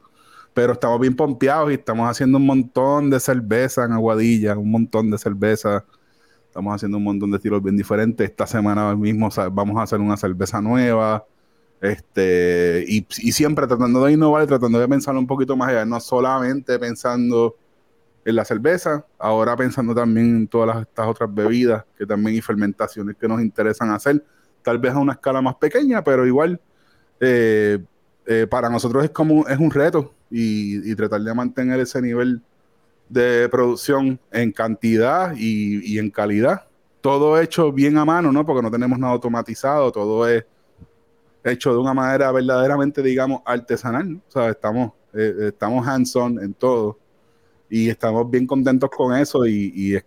Pero estamos bien pompeados y estamos haciendo un montón de cerveza en Aguadilla, un montón de cerveza. Estamos haciendo un montón de estilos bien diferentes. Esta semana mismo vamos a hacer una cerveza nueva. Este, y, y, siempre tratando de innovar y tratando de pensar un poquito más allá, no solamente pensando en la cerveza, ahora pensando también en todas las, estas otras bebidas que también y fermentaciones que nos interesan hacer, tal vez a una escala más pequeña, pero igual eh, eh, para nosotros es como es un reto y, tratar de mantener ese nivel de producción en cantidad y, en calidad. Todo hecho bien a mano, ¿no? Porque no tenemos nada automatizado, todo es hecho de una manera verdaderamente, digamos, artesanal, ¿no? O sea, estamos, eh, estamos hands-on en todo y estamos bien contentos con eso y,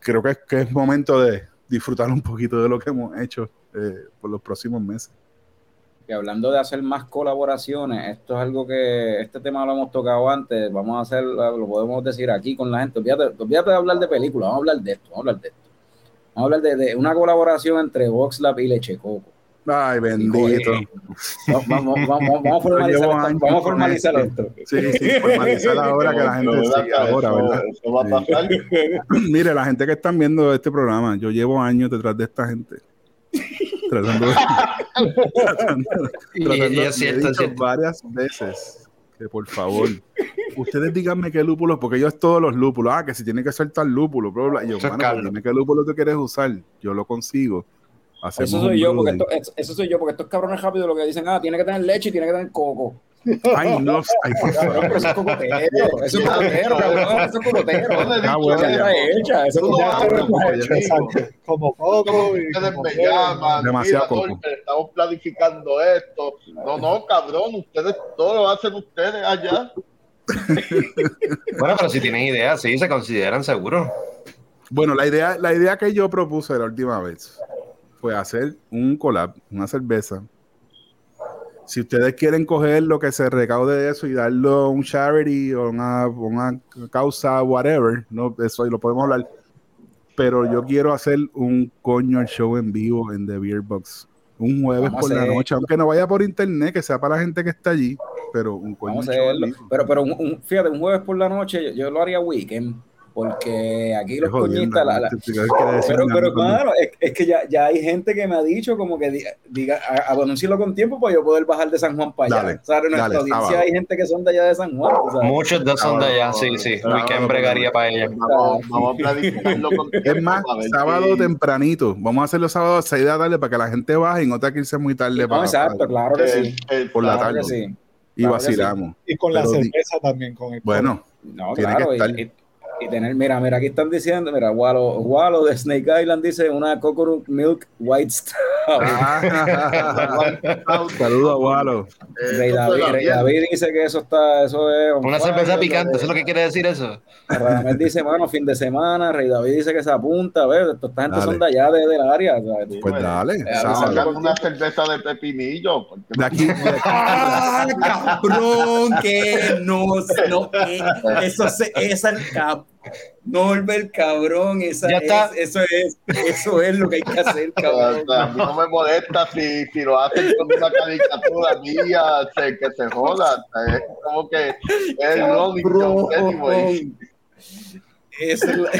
creo que es, que es, momento de disfrutar un poquito de lo que hemos hecho eh, por los próximos meses. Y hablando de hacer más colaboraciones, esto es algo que este tema lo hemos tocado antes, vamos a hacer, lo podemos decir aquí con la gente, olvídate, olvídate de hablar de películas, vamos a hablar de esto, vamos a hablar de esto. Vamos a hablar de, de una colaboración entre VoxLab y Leche Coco. Ay, bendito. Vamos, vamos, vamos, vamos a formalizar, esto, vamos a formalizar esto. Sí, sí, formalizar ahora que la gente sigue ahora, ¿verdad? Eso va a pasar. Mire, la gente que están viendo este programa, yo llevo años detrás de esta gente. Tratando de, tratando, Y- tratando- y es cierto, le he es dicho cierto. varias veces que por favor, ustedes díganme qué lúpulo, porque yo es todos los lúpulos, ah, que si tiene que ser tal lúpulo, bla, bla. Y yo, mano, dime qué lúpulo tú quieres usar, yo lo consigo. Hacemos Eso soy yo, porque esto, eso soy yo, porque estos cabrones rápido lo que dicen, ah, tiene que tener leche y tiene que tener coco. Ay, no, ay, por Cabrón, favor. pero eso es cocotero, eso es cocotero, eso es cocotero. Ah, hecha, eso. Exacto. Como Coco llaman, Demasiado coco. Estamos planificando esto. No, no, cabrón, ustedes todo lo hacen ustedes allá. Bueno, pero si tienen ideas, sí, se consideran seguros. Bueno, la idea, la idea que yo propuse la última vez fue hacer un collab, una cerveza. Si ustedes quieren coger lo que se recaude de eso y darlo a un charity o una, una causa, whatever, no, eso ahí lo podemos hablar. Pero yo quiero hacer un coño show en vivo en The Beer Box. Un jueves Vamos por la noche, aunque no vaya por internet, que sea para la gente que está allí, pero un coño Vamos a show en vivo. Pero, pero un, un- fíjate, un jueves por la noche yo, yo lo haría weekend, porque aquí los coñistas, la- la- ¿qué quiere decir pero, pero claro, es, es que ya, ya hay gente que me ha dicho como que diga, diga a, a anunciarlo con tiempo para yo poder bajar de San Juan para allá. Dale, o sea, en nuestra dale, audiencia hay gente que son de allá de San Juan. Muchos de son de allá, sí, sí. Weekend bregaría para ella. Vamos, vamos a planificarlo con Es más, sábado tempranito. Vamos a hacerlo sábado a 6 de la tarde para que la gente baje y no tenga que irse muy tarde. No, para- exacto, para- claro que el- sí. el- por la tarde. sí. y claro vacilamos. Y con la Pero cerveza también, con el Bueno, No, Tiene claro, que estar. Y- tener, mira, mira, aquí están diciendo, mira, Wallo, Wallo de Snake Island dice una coconut milk white stout. Saludos a Walo. eh, Rey David, Rey dice que eso está, eso es. Una cerveza picante, ¿eso es lo que quiere decir eso? Radamel dice, bueno, fin de semana. Rey David dice que se apunta. A ver, esta gente Dale. son de allá, de, del área. o sea, tú- Pues dale, Eh. Sacamos una cerveza de pepinillo. porque De aquí, de- ¡Ah, cabrón! Que no, no, que eso se, esa, cab- Norbert, cabrón, esa Ya es, eso es, eso es lo que hay que hacer, O cabrón. sea, a mí no me molesta si, si lo hacen con una caricatura mía, se- que se joda. Es como que es el. Esa es la-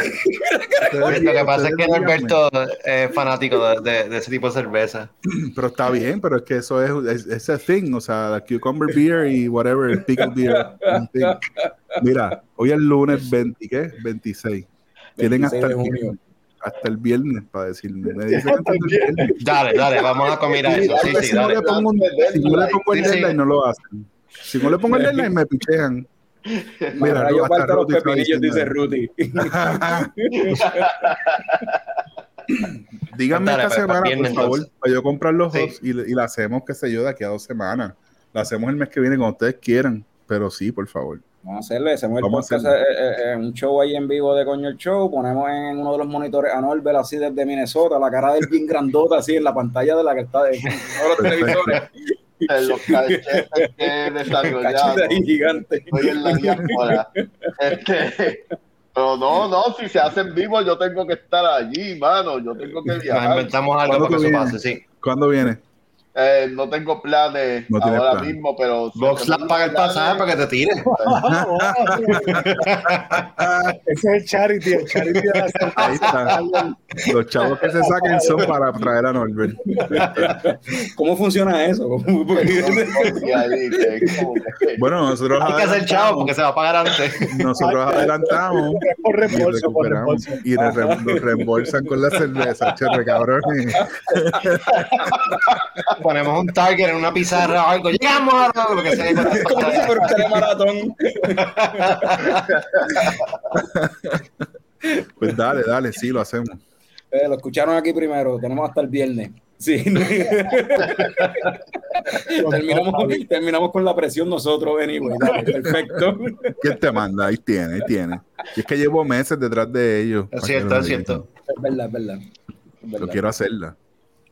Lo que pasa es que. Norberto es fanático de, de- de ese tipo de cerveza. Pero está bien, pero es que eso es, es ese thing, o sea, la cucumber beer y whatever, el pickle beer. Mira, hoy es lunes 20, ¿qué? 26. Tienen 26 hasta el, viernes, hasta el viernes para decirme. Me dicen antes del viernes. Dale, dale, vamos a comer a eso. Sí, sí, si, no dale. le pongo un- si no le pongo el deadline, no lo hacen. Si no le pongo el deadline, me pichean. Mira, Mira, yo hasta falta los pepinillos, dice diciendo Rudy. Díganme esta semana, por favor, para yo comprar los Sí. hosts y, y la hacemos, qué sé yo, de aquí a dos semanas. La hacemos el mes que viene cuando ustedes quieran, pero sí, por favor. Vamos a hacerle, hacemos el Vamos a podcast, eh, eh, eh, un show ahí en vivo de Coño el Show, ponemos en uno de los monitores a Norbert así desde Minnesota, la cara del bien grandota así en la pantalla de la que está de uno de los televisores, los cachetes que he desarrollado. gigante. Estoy en la diáspora. Este, pero no, no, si se hace en vivo, yo tengo que estar allí, mano. Yo tengo que Nos viajar. inventamos algo ¿Cuándo para que eso pase, sí. ¿Cuándo viene? Eh, no tengo planes No ahora mismo, pero. Vox la paga el pasaje para que te tire. Ese es el charity, el charity de la Ahí está. Los chavos que se saquen son para traer a Norbert. ¿Cómo funciona eso? ¿Cómo- porque- Y ahí, que es como que- Bueno, nosotros Hay que hacer chavo porque se va a pagar antes. nosotros adelantamos por y reembolso, por recuperamos reembolso. y nos re- nos reembolsan con la cerveza, chévere, cabrón. Ponemos un target en una pizarra o algo. Llegamos a lo que sea. Como si fuera un telemaratón. Pues dale, dale, sí, lo hacemos. Eh, lo escucharon aquí primero, tenemos hasta el viernes. Sí. terminamos, terminamos con la presión nosotros, anyway. Dale, perfecto. ¿Quién te manda? Ahí tiene, ahí tiene. Y es que llevo meses detrás de ellos. Es cierto, es cierto. Es verdad, es verdad. Es verdad. Yo quiero hacerla.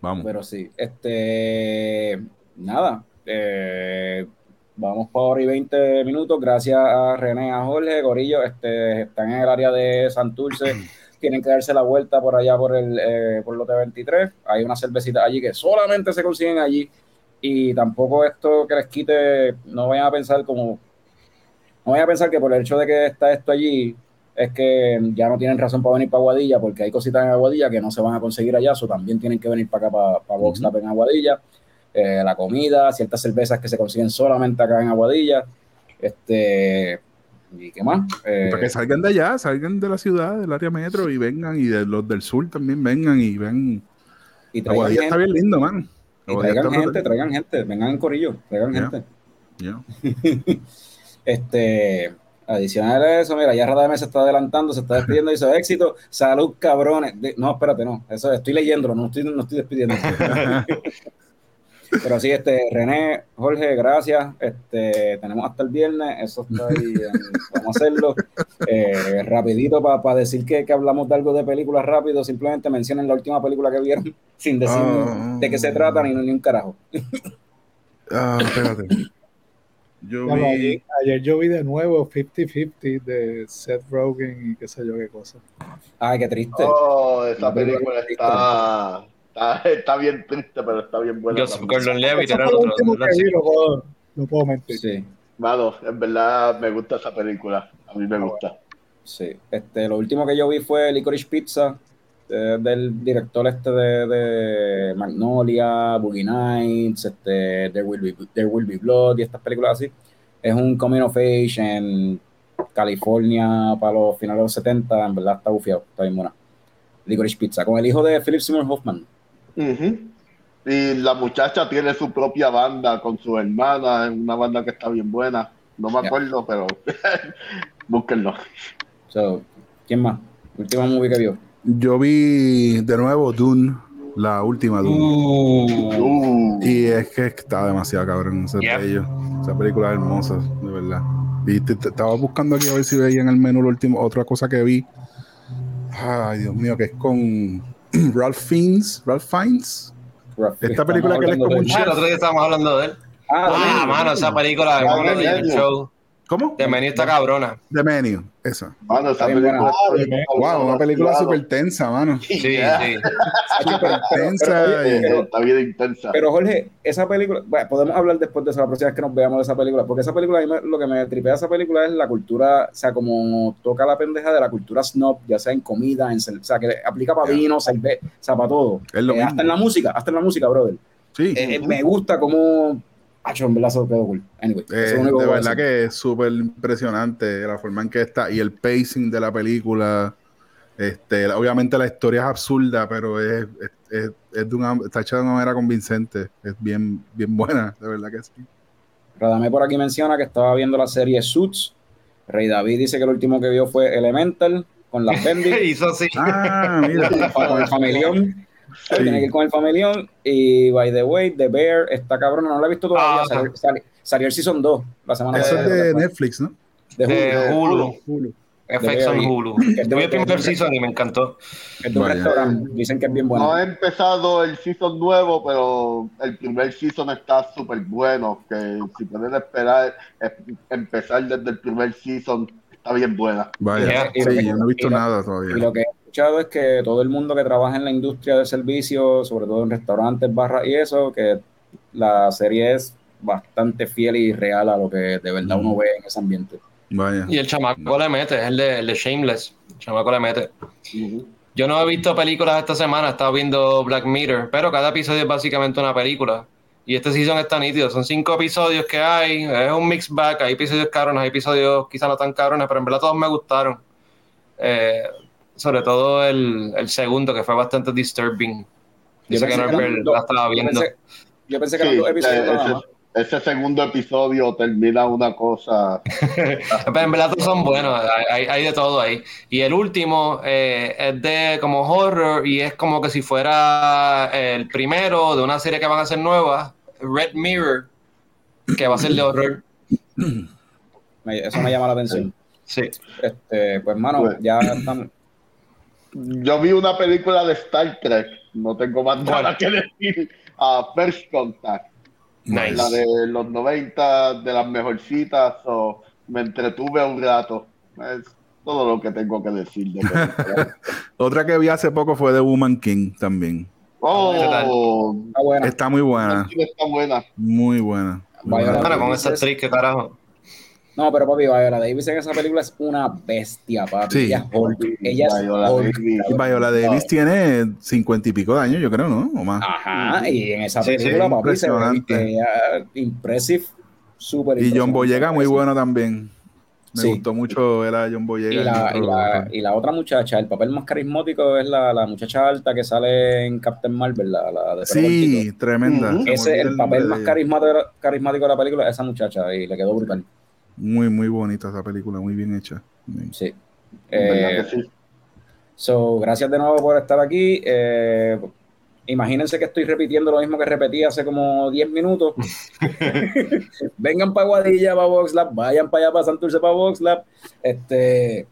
Vamos. Pero sí, este, nada, eh, vamos por hora y 20 minutos, gracias a René, a Jorge, Gorillo, este, están en el área de Santurce, tienen que darse la vuelta por allá por el, eh, por lote 23, hay una cervecita allí que solamente se consiguen allí, y tampoco esto que les quite, no vayan a pensar como, no vayan a pensar que por el hecho de que está esto allí, es que ya no tienen razón para venir para Aguadilla, porque hay cositas en Aguadilla que no se van a conseguir allá, o también tienen que venir para acá, para, para Box Lab en Aguadilla. Eh, la comida, ciertas cervezas que se consiguen solamente acá en Aguadilla. Este, ¿Y qué más? Eh, Para que salgan de allá, salgan de la ciudad, del área metro y vengan, y de los del sur también vengan y ven. y Aguadilla está bien lindo, man. y traigan gente, brutal. traigan gente, vengan en corillo, traigan gente. Este, adicional a eso, mira, ya Radame se está adelantando, se está despidiendo, dice éxito, salud cabrones. De- no, espérate, no, eso estoy leyéndolo, no estoy, no estoy despidiendo. Pero sí, este, René, Jorge, gracias. Este, tenemos hasta el viernes, eso está ahí, vamos a hacerlo. Eh, rapidito para decir que, que hablamos de algo de películas rápido, simplemente mencionen la última película que vieron sin decir Ah. de qué se trata ni, ni un carajo. Ah, espérate. Yo vi. ayer, ayer yo vi de nuevo 50-50 de Seth Rogen y qué sé yo qué cosa. Ay, qué triste. Oh, esa La película está, está, está bien triste, pero está bien buena. También. Gordon Levitt era otro. lo puedo, no puedo mentir. Sí. Mano, en verdad me gusta esa película. A mí me gusta. Sí, este, lo último que yo vi fue Licorice Pizza, eh, del director este de, de Magnolia, Boogie Nights, este, There, Will Be, There Will Be Blood y estas películas así. Es un coming of age en California para los finales de los 70, en verdad está bufiado, está bien buena. Licorice Pizza, con el hijo de Philip Seymour Hoffman. Ujú. Y la muchacha tiene su propia banda con su hermana, una banda que está bien buena. No me acuerdo, pero búsquenlo. So, ¿Quién más? Última movie que vio. Yo vi de nuevo Dune, la última Dune. Uh, Y es que está demasiado cabrón ese bello. Esa película es hermosa, de verdad. Y te, te- estaba buscando aquí a ver si veía en el menú la última, otra cosa que vi. Ay, Dios mío, que es con Ralph Fiennes. Ralph Fiennes. Esta película que él es como un Ah, el otro día estábamos hablando de él. Ah, Ah, mano, esa película Ah, de show. ¿Cómo? The Menu está cabrona. The Menu, eso. Mano, esa película Wow, una película Claro. súper tensa, mano. Sí, sí. Pero- tensa pero, oye, y- pero- Está bien intensa. Pero Jorge, esa película, bueno, podemos hablar después de eso, la próxima vez que nos veamos de esa película, porque esa película, a mí me- lo que me tripea de esa película es la cultura, o sea, como toca la pendeja de la cultura snob, ya sea en comida, en, o sea, que aplica para vino, cerveza, o sea, para todo. Es lo Eh, mismo. hasta en la música, hasta en la música, brother. Sí. Eh, eh, me gusta como, en verdad eso quedó cool. Anyway, eso Eh, es lo único de verdad que es súper impresionante la forma en que está y el pacing de la película. Este, obviamente la historia es absurda, pero es, es, es- de una, está hecha de una manera convincente. Es bien, bien buena, de verdad que sí. Radamé por aquí menciona que estaba viendo la serie Suits. Rey David dice que el último que vio fue Elemental con la Fendi. Hizo así. Ah, mira. con el familión. Sí. Tiene que ir con el familión. Y by the way, The Bear está cabrona, no la he visto todavía. Ah, salió, sali- salió el season 2 la semana Eso es pasada. de Netflix, ¿no? de De Hulu. Hulu. Hulu. FX on De- Hulu. de- Yo vi el primer de- season y me encantó. Es de un restaurante. Dicen que es bien No he bueno. empezado el season nuevo, pero el primer season está súper bueno. Que si pueden esperar, es- empezar desde el primer season, está bien buena. Vaya. Yeah. Y Sí, yo no he visto y lo- nada Y todavía. lo que escuchado es que todo el mundo que trabaja en la industria de servicios, sobre todo en restaurantes, barras y eso, que la serie es bastante fiel y real a lo que de verdad uno Mm. ve en ese ambiente. Vaya. Y el chamaco le mete, es el de, el de Shameless. El chamaco le mete. Yo no he visto películas esta semana, he estado viendo Black Mirror, pero cada episodio es básicamente una película. Y este season está nítido, son cinco episodios que hay, es un mix bag, hay episodios cabrones, hay episodios quizás no tan cabrones, pero en verdad todos me gustaron. Eh, sobre todo el, el segundo, que fue bastante disturbing. Yo sé que pensé que Norbert eran dos- la estaba yo viendo. pensé- Yo pensé que Sí, eran dos episodios eh, nada ese, segundo episodio termina una cosa. Pero en verdad todos son buenos, hay, hay- de todo ahí. Y el último eh, es de como horror y es como que si fuera el primero de una serie que van a hacer nueva, Red Mirror, que va a ser de horror. Eso me llama la atención. Sí. Este, pues, mano, Bueno. ya estamos. Yo vi una película de Star Trek, no tengo más nada que decir. A First Contact, Nice. la de los 90, de las mejorcitas, o me entretuve un rato. Es todo lo que tengo que decir de. Otra que vi hace poco fue The Woman King también. Oh, Está buena. Está muy buena. está buena. Muy buena. Muy Vaya, buena. Bueno, con esa actriz, que carajo. No, pero papi, Viola Davis en esa película es una bestia, papi. Sí. Ella es Hulk. Ella es Viola Hulk. Davis. Y Viola Davis tiene cincuenta y pico de años, yo creo, ¿no? O más. Ajá, y en esa Sí, sí, película, papi, se ve impresionante. ella impressive, súper Y John. Boyega, muy bueno también. Me Sí. gustó mucho ver a John Boyega. la, y, la, y la otra muchacha, el papel más carismático es la, la muchacha alta que sale en Captain Marvel, la, la de Sí, tremenda. Ese, olvida el papel más carismático, carismático de la película es esa muchacha y le quedó brutal. Muy, muy bonita esa película, muy bien hecha. Muy- Sí. ¿Verdad Eh, que sí? So, gracias de nuevo por estar aquí. Eh, imagínense que estoy repitiendo lo mismo que repetí hace como 10 minutos. Vengan para Guadilla, para VoxLab, vayan para allá, para Santurce, para VoxLab. Este,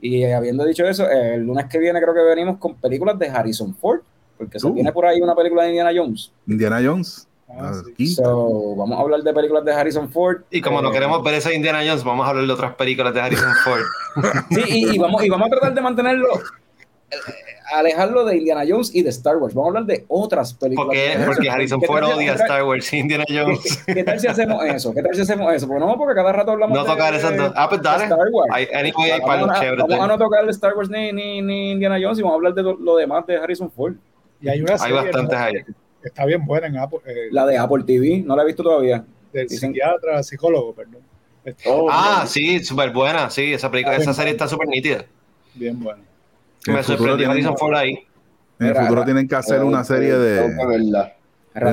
y habiendo dicho eso, el lunes que viene creo que venimos con películas de Harrison Ford, porque se Uh. viene por ahí una película de Indiana Jones. Indiana Jones. Ah, sí. So, vamos a hablar de películas de Harrison Ford. Y como no Eh, queremos ver esa Indiana Jones, vamos a hablar de otras películas de Harrison Ford. Sí, y, y vamos, y vamos a tratar de mantenerlo, eh, alejarlo de Indiana Jones y de Star Wars. Vamos a hablar de otras películas. ¿Por qué? de Porque Harrison ¿Qué Ford si- odia Star Wars y Indiana Jones. ¿Qué tal si hacemos eso? ¿Qué tal si hacemos eso? Porque no, porque cada rato hablamos No de- tocar esas dos. Ah, pues de dale. Star Wars. Hay- Anyway, hay Vamos palos a- chéveres. Vamos a no tocar Star Wars ni, ni, ni Indiana Jones y vamos a hablar de lo, lo demás de Harrison Ford. Y hay una Hay serie bastantes ¿no? ahí. Está bien buena en Apple, eh, La de Apple TV, no la he visto todavía. del dicen- psiquiatra, psicólogo, perdón. Oh, Ah, sí, súper buena. Sí, esa, película, esa serie está súper nítida. bien buena. En Me el futuro sorprendió tienen- Harrison Ford ahí. En el futuro tienen que hacer una serie de.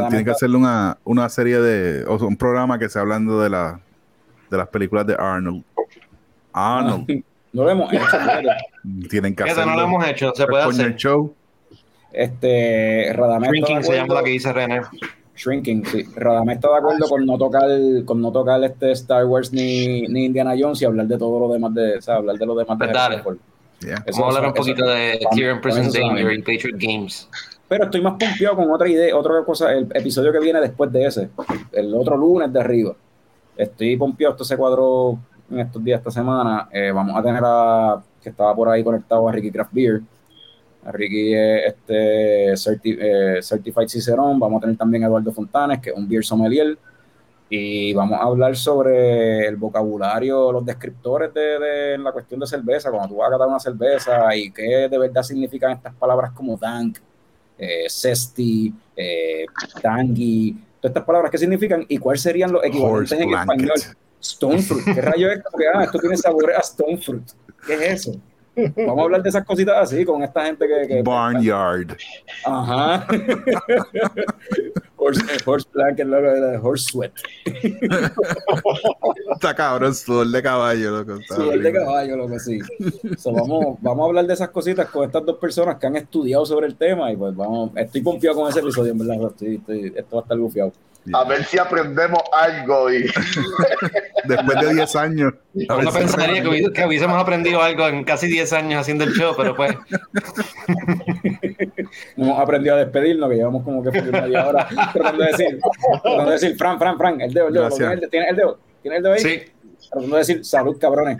Tienen que hacerle una, una serie de. O sea, un programa que sea hablando de, la, de las películas de Arnold. Arnold. No lo hemos hecho. Tienen que hacerlo. no lo hemos hecho, se puede hacer. Show. Este, Radamés está de Shrinking se llama acuerdo- la que dice René. Shrinking, sí. Radamés está de acuerdo con no tocar, con no tocar este Star Wars ni, ni Indiana Jones y hablar de todo lo demás de, o sea, hablar de lo demás de Pues Ford. Yeah. Eso- Vamos a hablar un eso- poquito de Tyrion para Prison Danger y Patriot Games. Pero estoy más pompeado con otra idea, otra cosa, el episodio que viene después de ese, el otro lunes de arriba. Estoy pompeado, esto se cuadró en estos días, esta semana. Eh, vamos a tener a, que estaba por ahí conectado a Ricky Craft Beer. Ricky este eh, Certified Cicerón. Vamos a tener también a Eduardo Fontanes, que es un beer sommelier. Y vamos a hablar sobre el vocabulario, los descriptores de, la cuestión de cerveza, cuando tú vas a catar una cerveza y qué de verdad significan estas palabras como dank, eh, eh, todas estas palabras qué significan y cuáles serían los equivalentes en español. Stone fruit, ¿qué rayo es? Porque, ah, esto tiene sabor a stone fruit. ¿Qué es eso? Vamos a hablar de esas cositas así con esta gente que. que Barnyard. Ajá. horse, horse blanket, loco, de horse sweat. Está cabrón, sudor de caballo, loco. Sudor de caballo, loco, sí. So, vamos, vamos a hablar de esas cositas con estas dos personas que han estudiado sobre el tema y pues vamos, estoy confiado con ese episodio, en verdad. Estoy, estoy, esto va a estar A ver si aprendemos algo. Y... Después de 10 años. Uno pensaría que, hubiésemos aprendido algo en casi 10 años haciendo el show, pero pues. no hemos aprendido a despedirnos, que llevamos como que media hora tratando de decir, tratando de decir, Fran, Fran, Fran, el dedo, el dedo. ¿Tienes el dedo? ¿Tienes el dedo ahí? Sí. Tratando de decir, salud, cabrones.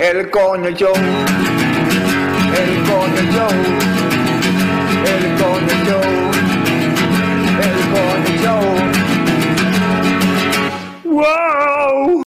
el coño show. El coño show. El coño show. El coño show. ¡Wow!